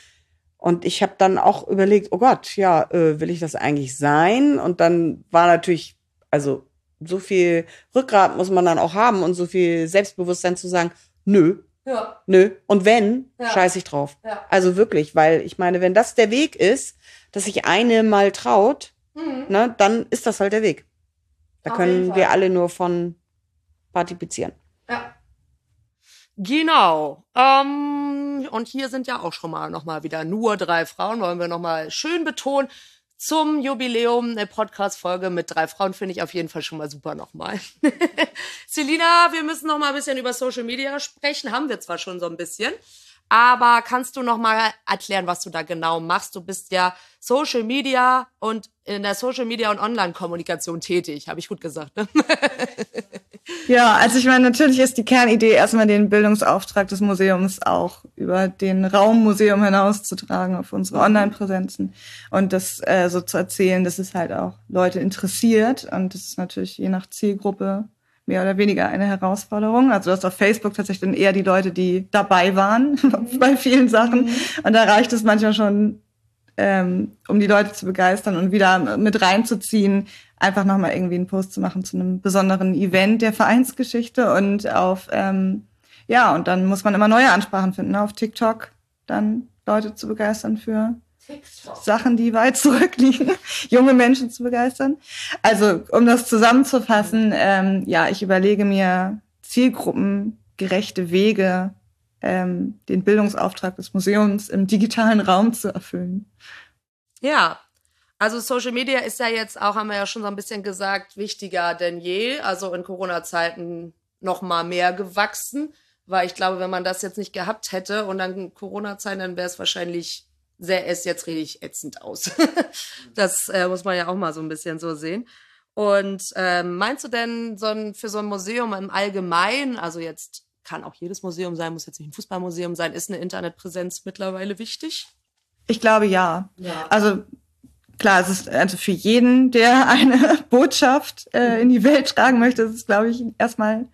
Und ich habe dann auch überlegt, oh Gott, ja, äh, will ich das eigentlich sein? Und dann war natürlich, also so viel Rückgrat muss man dann auch haben und so viel Selbstbewusstsein zu sagen, nö, ja. nö. Und wenn, Ja. scheiß ich drauf. Ja. Also wirklich, weil ich meine, wenn das der Weg ist, dass sich eine mal traut, Mhm. ne, dann ist das halt der Weg. Da können wir alle nur von partizipieren. Ja. Genau. Ähm, und hier sind ja auch schon mal noch mal wieder nur drei Frauen, wollen wir noch mal schön betonen. Zum Jubiläum eine Podcast-Folge mit drei Frauen finde ich auf jeden Fall schon mal super nochmal. Selina, wir müssen noch mal ein bisschen über Social Media sprechen. Haben wir zwar schon so ein bisschen, aber kannst du noch mal erklären, was du da genau machst? Du bist ja Social Media und in der Social Media und Online-Kommunikation tätig. Habe ich gut gesagt, ne? Ja, also ich meine, natürlich ist die Kernidee erstmal den Bildungsauftrag des Museums auch über den Raummuseum hinauszutragen auf unsere Online-Präsenzen und das äh, so zu erzählen, dass es halt auch Leute interessiert und das ist natürlich je nach Zielgruppe mehr oder weniger eine Herausforderung. Also du hast auf Facebook tatsächlich dann eher die Leute, die dabei waren bei vielen Sachen. Mhm. Und da reicht es manchmal schon, ähm, um die Leute zu begeistern und wieder mit reinzuziehen, einfach nochmal irgendwie einen Post zu machen zu einem besonderen Event der Vereinsgeschichte und auf, ähm, ja, und dann muss man immer neue Ansprachen finden, ne? auf TikTok dann Leute zu begeistern für Sachen, die weit zurückliegen, junge Menschen zu begeistern. Also, um das zusammenzufassen, ähm, ja, ich überlege mir zielgruppengerechte Wege, ähm, den Bildungsauftrag des Museums im digitalen Raum zu erfüllen. Ja, also Social Media ist ja jetzt auch, haben wir ja schon so ein bisschen gesagt, wichtiger denn je. Also in Corona-Zeiten noch mal mehr gewachsen, weil ich glaube, wenn man das jetzt nicht gehabt hätte und dann Corona-Zeiten, dann wäre es wahrscheinlich sähe es jetzt richtig ätzend aus. das äh, muss man ja auch mal so ein bisschen so sehen. Und ähm, meinst du denn so ein, für so ein Museum im Allgemeinen, also jetzt kann auch jedes Museum sein, muss jetzt nicht ein Fußballmuseum sein, ist eine Internetpräsenz mittlerweile wichtig? Ich glaube ja. ja. Also klar, es ist also für jeden, der eine Botschaft äh, in die Welt tragen möchte, ist es, glaube ich, erstmal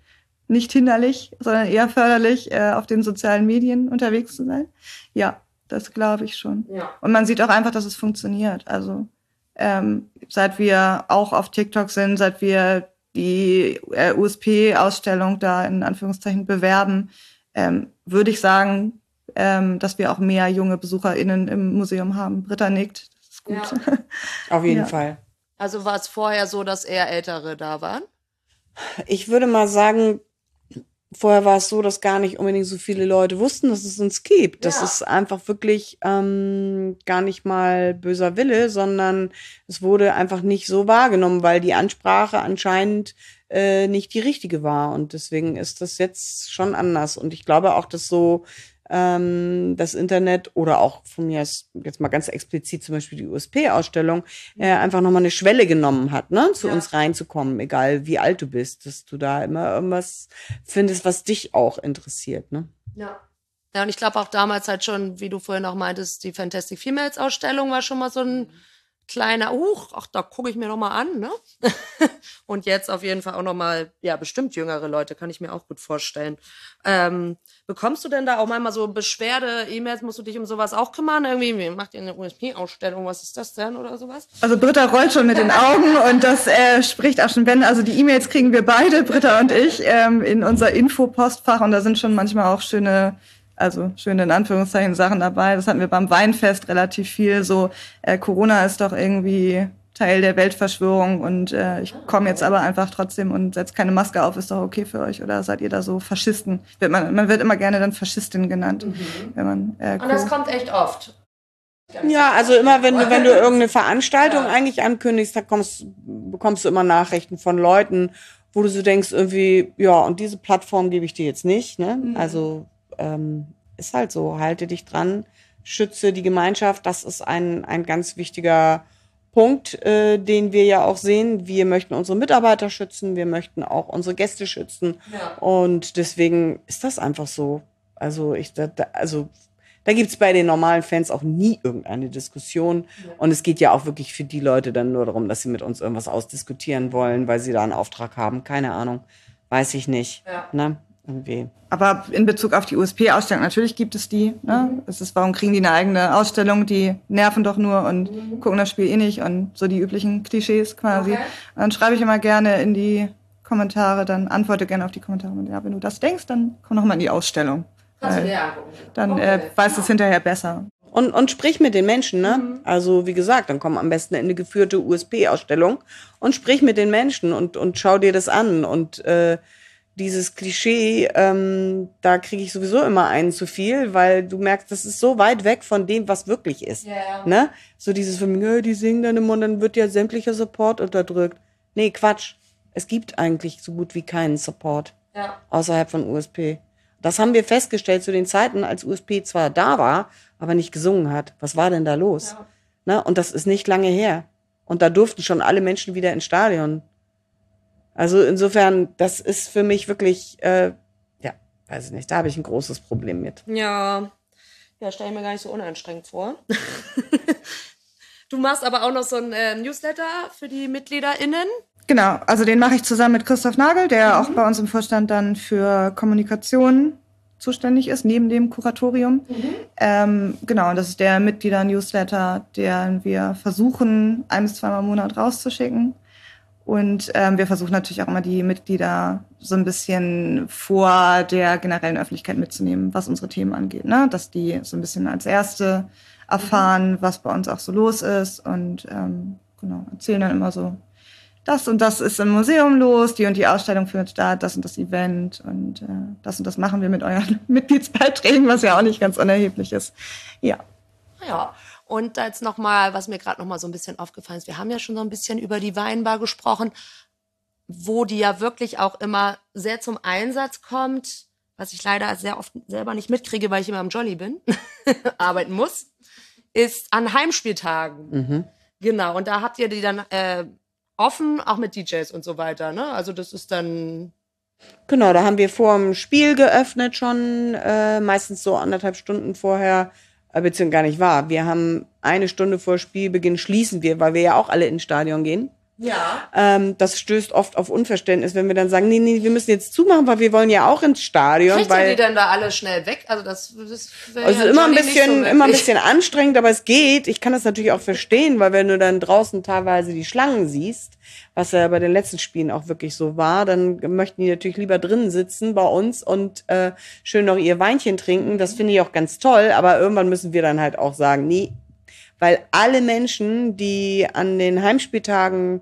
nicht hinderlich, sondern eher förderlich, äh, auf den sozialen Medien unterwegs zu sein. Ja, das glaube ich schon. Ja. Und man sieht auch einfach, dass es funktioniert. Also ähm, seit wir auch auf TikTok sind, seit wir die äh, USP-Ausstellung da in Anführungszeichen bewerben, ähm, würde ich sagen, ähm, dass wir auch mehr junge BesucherInnen im Museum haben. Britta nickt. Das ist gut. Ja. Auf jeden ja. Fall. Also war es vorher so, dass eher Ältere da waren? Ich würde mal sagen, Vorher war es so, dass gar nicht unbedingt so viele Leute wussten, dass es uns gibt. Das ja. ist einfach wirklich ähm, gar nicht mal böser Wille, sondern es wurde einfach nicht so wahrgenommen, weil die Ansprache anscheinend äh, nicht die richtige war. Und deswegen ist das jetzt schon anders. Und ich glaube auch, dass so ähm, das Internet oder auch von mir jetzt mal ganz explizit zum Beispiel die USP-Ausstellung äh, einfach nochmal eine Schwelle genommen hat, ne, zu ja. uns reinzukommen, egal wie alt du bist, dass du da immer irgendwas findest, was dich auch interessiert, ne? Ja. Ja, und ich glaube auch damals halt schon, wie du vorhin auch meintest, die Fantastic Females Ausstellung war schon mal so ein kleiner, Huch, ach, da gucke ich mir noch mal an, ne? und jetzt auf jeden Fall auch noch mal, ja, bestimmt jüngere Leute, kann ich mir auch gut vorstellen. Ähm, bekommst du denn da auch manchmal so Beschwerde, E-Mails, musst du dich um sowas auch kümmern? Irgendwie, macht ihr eine USP-Ausstellung, was ist das denn oder sowas? Also Britta rollt schon mit den Augen und das äh, spricht auch schon, wenn, also die E-Mails kriegen wir beide, Britta und ich, ähm, in unser Infopostfach und da sind schon manchmal auch schöne also schöne in Anführungszeichen Sachen dabei. Das hatten wir beim Weinfest relativ viel. So, äh, Corona ist doch irgendwie Teil der Weltverschwörung und äh, ich komme jetzt aber einfach trotzdem und setze keine Maske auf, ist doch okay für euch oder seid ihr da so Faschisten? Wird man, man wird immer gerne dann Faschistin genannt, mhm. wenn man. Äh, und das kommt echt oft. Ja, also immer wenn du, wenn du irgendeine Veranstaltung ja. eigentlich ankündigst, da kommst, bekommst du immer Nachrichten von Leuten, wo du so denkst, irgendwie, ja, und diese Plattform gebe ich dir jetzt nicht. Ne? Mhm. Also ähm, ist halt so, halte dich dran, schütze die Gemeinschaft. Das ist ein, ein ganz wichtiger Punkt, äh, den wir ja auch sehen. Wir möchten unsere Mitarbeiter schützen, wir möchten auch unsere Gäste schützen. Ja. Und deswegen ist das einfach so. Also ich, da, also da gibt's bei den normalen Fans auch nie irgendeine Diskussion. Ja. Und es geht ja auch wirklich für die Leute dann nur darum, dass sie mit uns irgendwas ausdiskutieren wollen, weil sie da einen Auftrag haben. Keine Ahnung. Weiß ich nicht. Ja. Ne? Irgendwie. Aber in Bezug auf die USP-Ausstellung, natürlich gibt es die. Ne? Mhm. Es ist, warum kriegen die eine eigene Ausstellung? Die nerven doch nur und mhm. gucken das Spiel eh nicht und so die üblichen Klischees quasi. Okay. Dann schreibe ich immer gerne in die Kommentare, dann antworte gerne auf die Kommentare. Und ja, wenn du das denkst, dann komm noch mal in die Ausstellung. Angucken. Dann okay. äh, weißt du es hinterher besser. Und, und sprich mit den Menschen, ne? Mhm. Also, wie gesagt, dann komm am besten in eine geführte USP-Ausstellung und sprich mit den Menschen und, und schau dir das an. Und äh, dieses Klischee, ähm, da kriege ich sowieso immer einen zu viel, weil du merkst, das ist so weit weg von dem, was wirklich ist. Yeah. Ne? So dieses von mir, die singen dann immer und dann wird ja sämtlicher Support unterdrückt. Nee, Quatsch. Es gibt eigentlich so gut wie keinen Support ja. außerhalb von USP. Das haben wir festgestellt zu den Zeiten, als USP zwar da war, aber nicht gesungen hat. Was war denn da los? Ja. Na, und das ist nicht lange her. Und da durften schon alle Menschen wieder ins Stadion. Also insofern, das ist für mich wirklich, äh, ja, weiß ich nicht, da habe ich ein großes Problem mit. Ja, ja, stelle ich mir gar nicht so unanstrengend vor. du machst aber auch noch so ein äh, Newsletter für die MitgliederInnen. Genau, also den mache ich zusammen mit Christoph Nagel, der mhm. auch bei uns im Vorstand dann für Kommunikation zuständig ist, neben dem Kuratorium. Mhm. Ähm, genau, und das ist der Mitglieder-Newsletter, den wir versuchen, ein bis zweimal im Monat rauszuschicken. Und ähm, wir versuchen natürlich auch immer die Mitglieder so ein bisschen vor der generellen Öffentlichkeit mitzunehmen, was unsere Themen angeht. Ne? Dass die so ein bisschen als Erste erfahren, mhm. was bei uns auch so los ist und ähm, genau, erzählen dann immer so das und das ist im Museum los, die und die Ausstellung findet statt, das und das Event und äh, das und das machen wir mit euren Mitgliedsbeiträgen, was ja auch nicht ganz unerheblich ist. Ja. Ja. Und jetzt nochmal, was mir gerade nochmal so ein bisschen aufgefallen ist, wir haben ja schon so ein bisschen über die Weinbar gesprochen, wo die ja wirklich auch immer sehr zum Einsatz kommt, was ich leider sehr oft selber nicht mitkriege, weil ich immer am Jolly bin, arbeiten muss, ist an Heimspieltagen. Mhm. Genau, und da habt ihr die dann äh, offen, auch mit DJs und so weiter. Ne? Also das ist dann. Genau, da haben wir vor dem Spiel geöffnet schon, äh, meistens so anderthalb Stunden vorher, beziehungsweise gar nicht wahr. Wir haben eine Stunde vor Spielbeginn schließen wir, weil wir ja auch alle ins Stadion gehen. Ja. Ähm, das stößt oft auf Unverständnis, wenn wir dann sagen, nee, nee, wir müssen jetzt zumachen, weil wir wollen ja auch ins Stadion. Kriegt weil ihr die dann da alle schnell weg? Also das, das also ja immer ein bisschen, so immer ein bisschen anstrengend, aber es geht. Ich kann das natürlich auch verstehen, weil wenn du dann draußen teilweise die Schlangen siehst, was ja bei den letzten Spielen auch wirklich so war, dann möchten die natürlich lieber drinnen sitzen bei uns und äh, schön noch ihr Weinchen trinken. Das finde ich auch ganz toll, aber irgendwann müssen wir dann halt auch sagen, nee, weil alle Menschen, die an den Heimspieltagen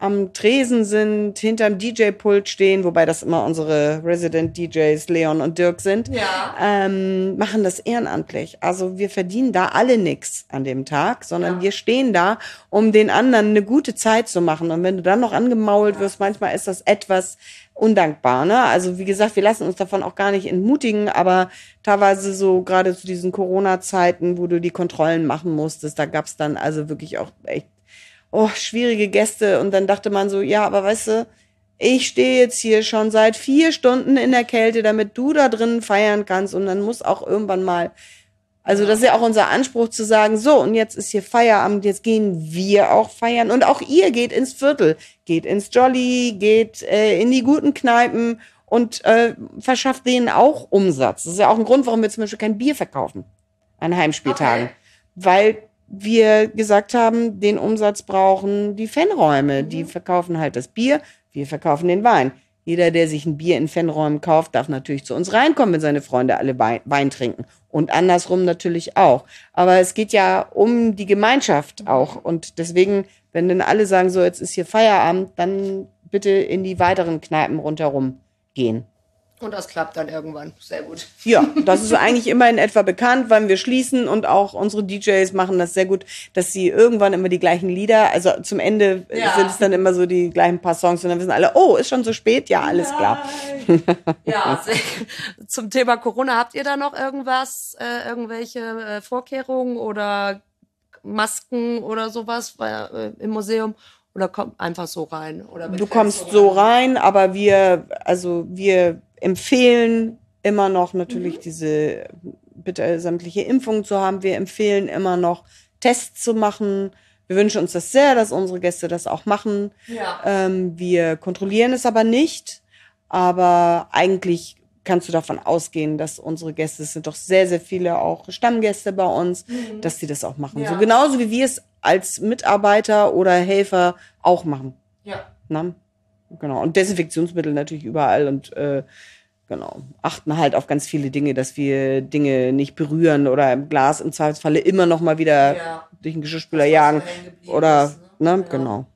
am Tresen sind, hinterm DJ-Pult stehen, wobei das immer unsere Resident DJs Leon und Dirk sind, ja. ähm, machen das ehrenamtlich. Also wir verdienen da alle nix an dem Tag, sondern ja. wir stehen da, um den anderen eine gute Zeit zu machen. Und wenn du dann noch angemault wirst, manchmal ist das etwas undankbar. Ne? Also wie gesagt, wir lassen uns davon auch gar nicht entmutigen, aber teilweise so gerade zu diesen Corona-Zeiten, wo du die Kontrollen machen musstest, da gab's dann also wirklich auch echt oh, schwierige Gäste. Und dann dachte man so, ja, aber weißt du, ich stehe jetzt hier schon seit vier Stunden in der Kälte, damit du da drinnen feiern kannst. Und dann muss auch irgendwann mal, also das ist ja auch unser Anspruch zu sagen, so, und jetzt ist hier Feierabend, jetzt gehen wir auch feiern. Und auch ihr geht ins Viertel, geht ins Jolly, geht äh, in die guten Kneipen und äh, verschafft denen auch Umsatz. Das ist ja auch ein Grund, warum wir zum Beispiel kein Bier verkaufen an Heimspieltagen. Okay. Weil wir gesagt haben, den Umsatz brauchen die Fanräume. Die mhm. verkaufen halt das Bier, wir verkaufen den Wein. Jeder, der sich ein Bier in Fanräumen kauft, darf natürlich zu uns reinkommen, wenn seine Freunde alle Wein trinken. Und andersrum natürlich auch. Aber es geht ja um die Gemeinschaft auch. Und deswegen, wenn dann alle sagen, so, jetzt ist hier Feierabend, dann bitte in die weiteren Kneipen rundherum gehen. Und das klappt dann irgendwann. Sehr gut. Ja, das ist eigentlich immer in etwa bekannt, wann wir schließen und auch unsere DJs machen das sehr gut, dass sie irgendwann immer die gleichen Lieder, also zum Ende ja. sind es dann immer so die gleichen paar Songs und dann wissen alle, oh, ist schon so spät? Ja, alles klar. Ja, zum Thema Corona, habt ihr da noch irgendwas, äh, irgendwelche äh, Vorkehrungen oder Masken oder sowas äh, im Museum? Oder kommt einfach so rein? Oder du kommst so rein, aber wir, also wir empfehlen immer noch natürlich mhm. diese bitte sämtliche Impfungen zu haben. Wir empfehlen immer noch Tests zu machen. Wir wünschen uns das sehr, dass unsere Gäste das auch machen. Ja. Ähm, wir kontrollieren es aber nicht. Aber eigentlich kannst du davon ausgehen, dass unsere Gäste, es sind doch sehr, sehr viele auch Stammgäste bei uns, mhm. dass sie das auch machen. Ja. So genauso wie wir es als Mitarbeiter oder Helfer auch machen. Ja. Na? Genau. Und Desinfektionsmittel natürlich überall und äh, genau. Achten halt auf ganz viele Dinge, dass wir Dinge nicht berühren oder im Glas im Zweifelsfalle immer noch mal wieder Ja. durch den Geschirrspüler jagen. hängen geblieben Oder, ist, ne? ne, genau.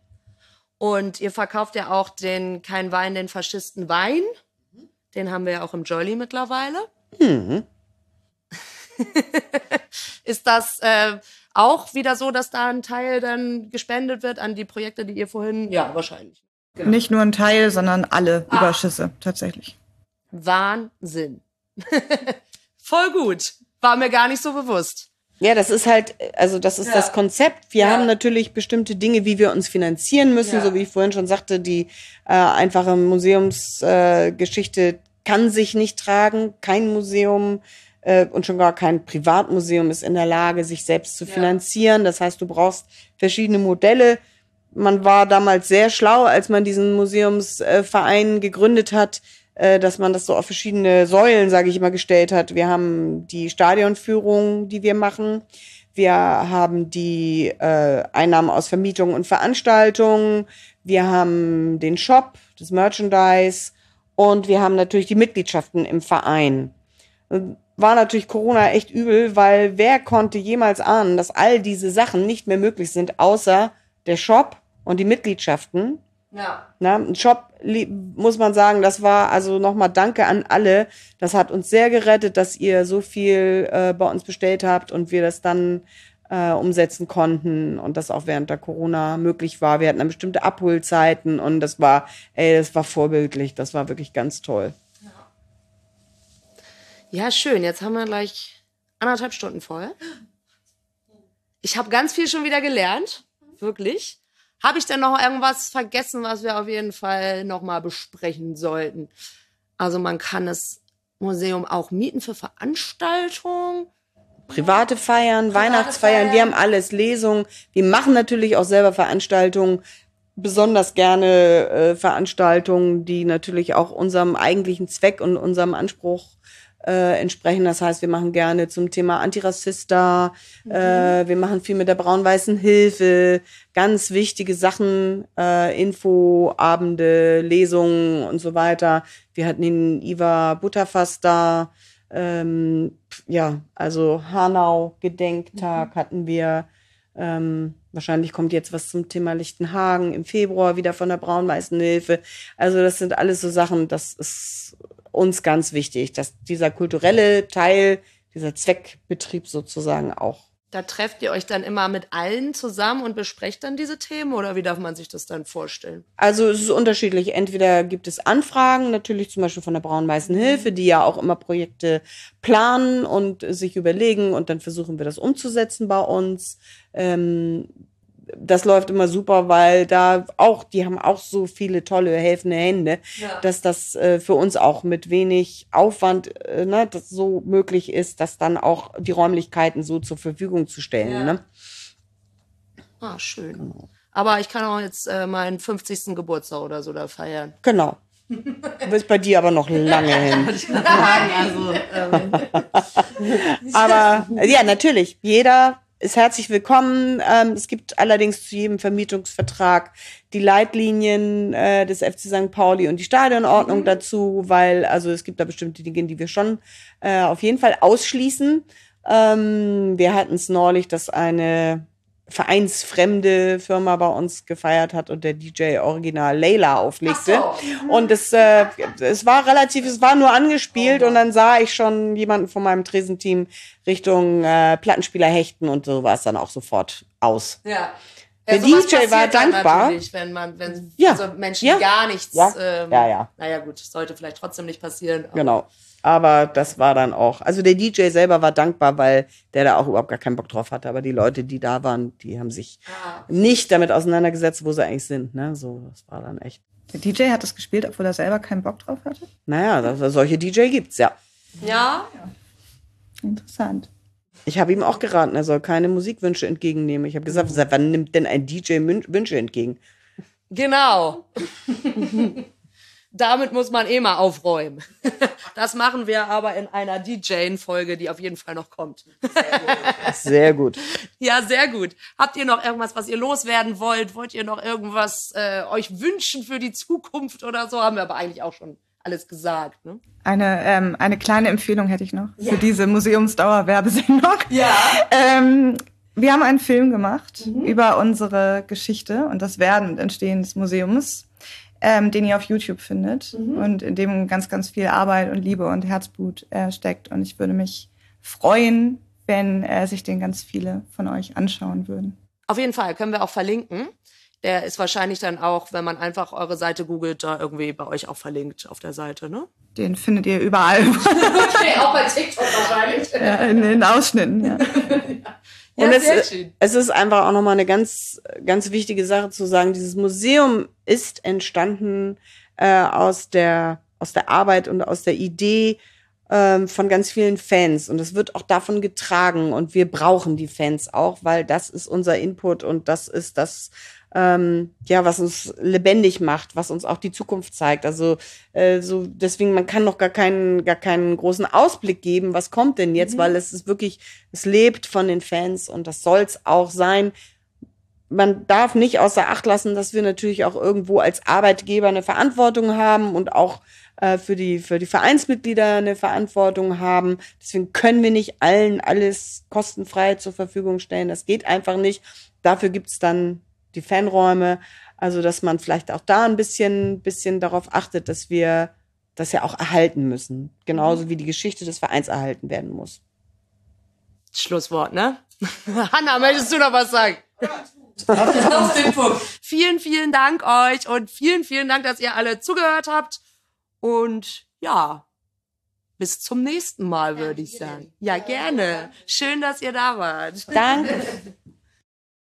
Und ihr verkauft ja auch den Kein Wein, den Faschisten Wein. Den haben wir ja auch im Jolly mittlerweile. Mhm. Ist das äh, auch wieder so, dass da ein Teil dann gespendet wird an die Projekte, die ihr vorhin. Ja, wahrscheinlich. Nicht nur ein Teil, sondern alle Überschüsse tatsächlich. Wahnsinn. Voll gut. War mir gar nicht so bewusst. Ja, das ist halt, also das ist Ja. das Konzept. Wir Ja. haben natürlich bestimmte Dinge, wie wir uns finanzieren müssen, Ja. so wie ich vorhin schon sagte, die äh, einfache Museumsgeschichte äh, kann sich nicht tragen. Kein Museum äh, und schon gar kein Privatmuseum ist in der Lage, sich selbst zu Ja. finanzieren. Das heißt, du brauchst verschiedene Modelle. Man war damals sehr schlau, als man diesen Museumsverein gegründet hat, äh, dass man das so auf verschiedene Säulen, sage ich immer, gestellt hat. Wir haben die Stadionführung, die wir machen. Wir haben die äh, Einnahmen aus Vermietung und Veranstaltungen. Wir haben den Shop, das Merchandise und wir haben natürlich die Mitgliedschaften im Verein. War natürlich Corona echt übel, weil wer konnte jemals ahnen, dass all diese Sachen nicht mehr möglich sind, außer der Shop und die Mitgliedschaften. Ja. Na, ein Shop li- muss man sagen, das war also nochmal Danke an alle. Das hat uns sehr gerettet, dass ihr so viel äh, bei uns bestellt habt und wir das dann äh, umsetzen konnten und das auch während der Corona möglich war. Wir hatten dann bestimmte Abholzeiten und das war, ey, das war vorbildlich. Das war wirklich ganz toll. Ja, schön. Jetzt haben wir gleich anderthalb Stunden voll. Ich habe ganz viel schon wieder gelernt. Wirklich. Habe ich denn noch irgendwas vergessen, was wir auf jeden Fall noch mal besprechen sollten? Also man kann das Museum auch mieten für Veranstaltungen. Private Feiern, Weihnachtsfeiern, Feiern. wir haben alles, Lesungen. Wir machen natürlich auch selber Veranstaltungen, besonders gerne äh, Veranstaltungen, die natürlich auch unserem eigentlichen Zweck und unserem Anspruch äh, entsprechen. Das heißt, wir machen gerne zum Thema Antirassista, äh, wir machen viel mit der braun-weißen Hilfe, ganz wichtige Sachen, äh, Infoabende, Lesungen und so weiter. Wir hatten den Iva Butterfass da, ähm, ja, also Hanau Gedenktag hatten wir. Ähm, wahrscheinlich kommt jetzt was zum Thema Lichtenhagen im Februar wieder von der Braun-Weißen Hilfe. Also das sind alles so Sachen, das ist uns ganz wichtig, dass dieser kulturelle Teil, dieser Zweckbetrieb sozusagen auch. Da trefft ihr euch dann immer mit allen zusammen und besprecht dann diese Themen oder wie darf man sich das dann vorstellen? Also es ist unterschiedlich. Entweder gibt es Anfragen, natürlich zum Beispiel von der Braun-Weißen Hilfe, die ja auch immer Projekte planen und sich überlegen und dann versuchen wir das umzusetzen bei uns. Ähm, das läuft immer super, weil da auch, die haben auch so viele tolle helfende Hände, Ja. dass das äh, für uns auch mit wenig Aufwand äh, ne, das so möglich ist, das dann auch die Räumlichkeiten so zur Verfügung zu stellen. Ja. Ne? Ah, schön. Aber ich kann auch jetzt äh, meinen 50. Geburtstag oder so da feiern. Genau. Du bist bei dir aber noch lange hin. also, ähm, Aber ja, natürlich, jeder ist herzlich willkommen. Ähm, es gibt allerdings zu jedem Vermietungsvertrag die Leitlinien äh, des FC St. Pauli und die Stadionordnung dazu, weil also es gibt da bestimmte Dinge, die wir schon äh, auf jeden Fall ausschließen. Ähm, wir hatten es neulich, dass eine vereinsfremde Firma bei uns gefeiert hat und der DJ Original Layla auflegte. Ach Und es, äh, es war relativ, es war nur angespielt und dann sah ich schon jemanden von meinem Tresenteam Richtung äh, Plattenspieler hechten und so war es dann auch sofort aus. ja. Der sowas DJ war dankbar. Wenn man, wenn Ja. also Menschen Ja. gar nichts. Ja. Ähm, Ja, ja. Naja, gut, sollte vielleicht trotzdem nicht passieren. Genau. Aber das war dann auch, also der DJ selber war dankbar, weil der da auch überhaupt gar keinen Bock drauf hatte. Aber die Leute, die da waren, die haben sich Ah. nicht damit auseinandergesetzt, wo sie eigentlich sind. Ne? So, das war dann echt. Der DJ hat das gespielt, obwohl er selber keinen Bock drauf hatte. Naja, das, solche DJ gibt's, ja. Ja, Interessant. Ich habe ihm auch geraten, er soll keine Musikwünsche entgegennehmen. Ich habe gesagt, wann nimmt denn ein DJ Wünsche entgegen? genau. Damit muss man eh mal aufräumen. Das machen wir aber in einer DJ-Folge, die auf jeden Fall noch kommt. Sehr gut. Ja, sehr gut. Habt ihr noch irgendwas, was ihr loswerden wollt? Wollt ihr noch irgendwas äh, euch wünschen für die Zukunft oder so? Haben wir aber eigentlich auch schon alles gesagt. Ne? Eine, ähm, eine kleine Empfehlung hätte ich noch ja. für diese Museumsdauer-Werbesendung. Ja. Ähm, wir haben einen Film gemacht mhm. über unsere Geschichte und das Werden und Entstehen des Museums, ähm, den ihr auf YouTube findet mhm. und in dem ganz, ganz viel Arbeit und Liebe und Herzblut äh, steckt. Und ich würde mich freuen, wenn äh, sich den ganz viele von euch anschauen würden. Auf jeden Fall können wir auch verlinken. Der ist wahrscheinlich dann auch, wenn man einfach eure Seite googelt, da irgendwie bei euch auch verlinkt auf der Seite, ne? Den findet ihr überall. okay, auch bei TikTok wahrscheinlich. Ja, in den Ausschnitten, ja. ja. Und es, es, ist einfach auch nochmal eine ganz, ganz wichtige Sache zu sagen. Dieses Museum ist entstanden äh, aus der, aus der Arbeit und aus der Idee, ähm, von ganz vielen Fans und es wird auch davon getragen und wir brauchen die Fans auch, weil das ist unser Input und das ist das, ähm, ja, was uns lebendig macht, was uns auch die Zukunft zeigt. Also äh, so deswegen, man kann noch gar keinen, gar keinen großen Ausblick geben, was kommt denn jetzt, mhm. weil es ist wirklich, es lebt von den Fans und das soll's auch sein. Man darf nicht außer Acht lassen, dass wir natürlich auch irgendwo als Arbeitgeber eine Verantwortung haben und auch äh, für, die, für die Vereinsmitglieder eine Verantwortung haben. Deswegen können wir nicht allen alles kostenfrei zur Verfügung stellen. Das geht einfach nicht. Dafür gibt's dann die Fanräume. Also, dass man vielleicht auch da ein bisschen, bisschen darauf achtet, dass wir das ja auch erhalten müssen. Genauso wie die Geschichte des Vereins erhalten werden muss. Schlusswort, ne? Hanna, möchtest du noch was sagen? Auf den Punkt. Vielen, vielen Dank euch und vielen, vielen Dank, dass ihr alle zugehört habt. Und ja, bis zum nächsten Mal, würde ich sagen. Ja, gerne. Schön, dass ihr da wart. Danke.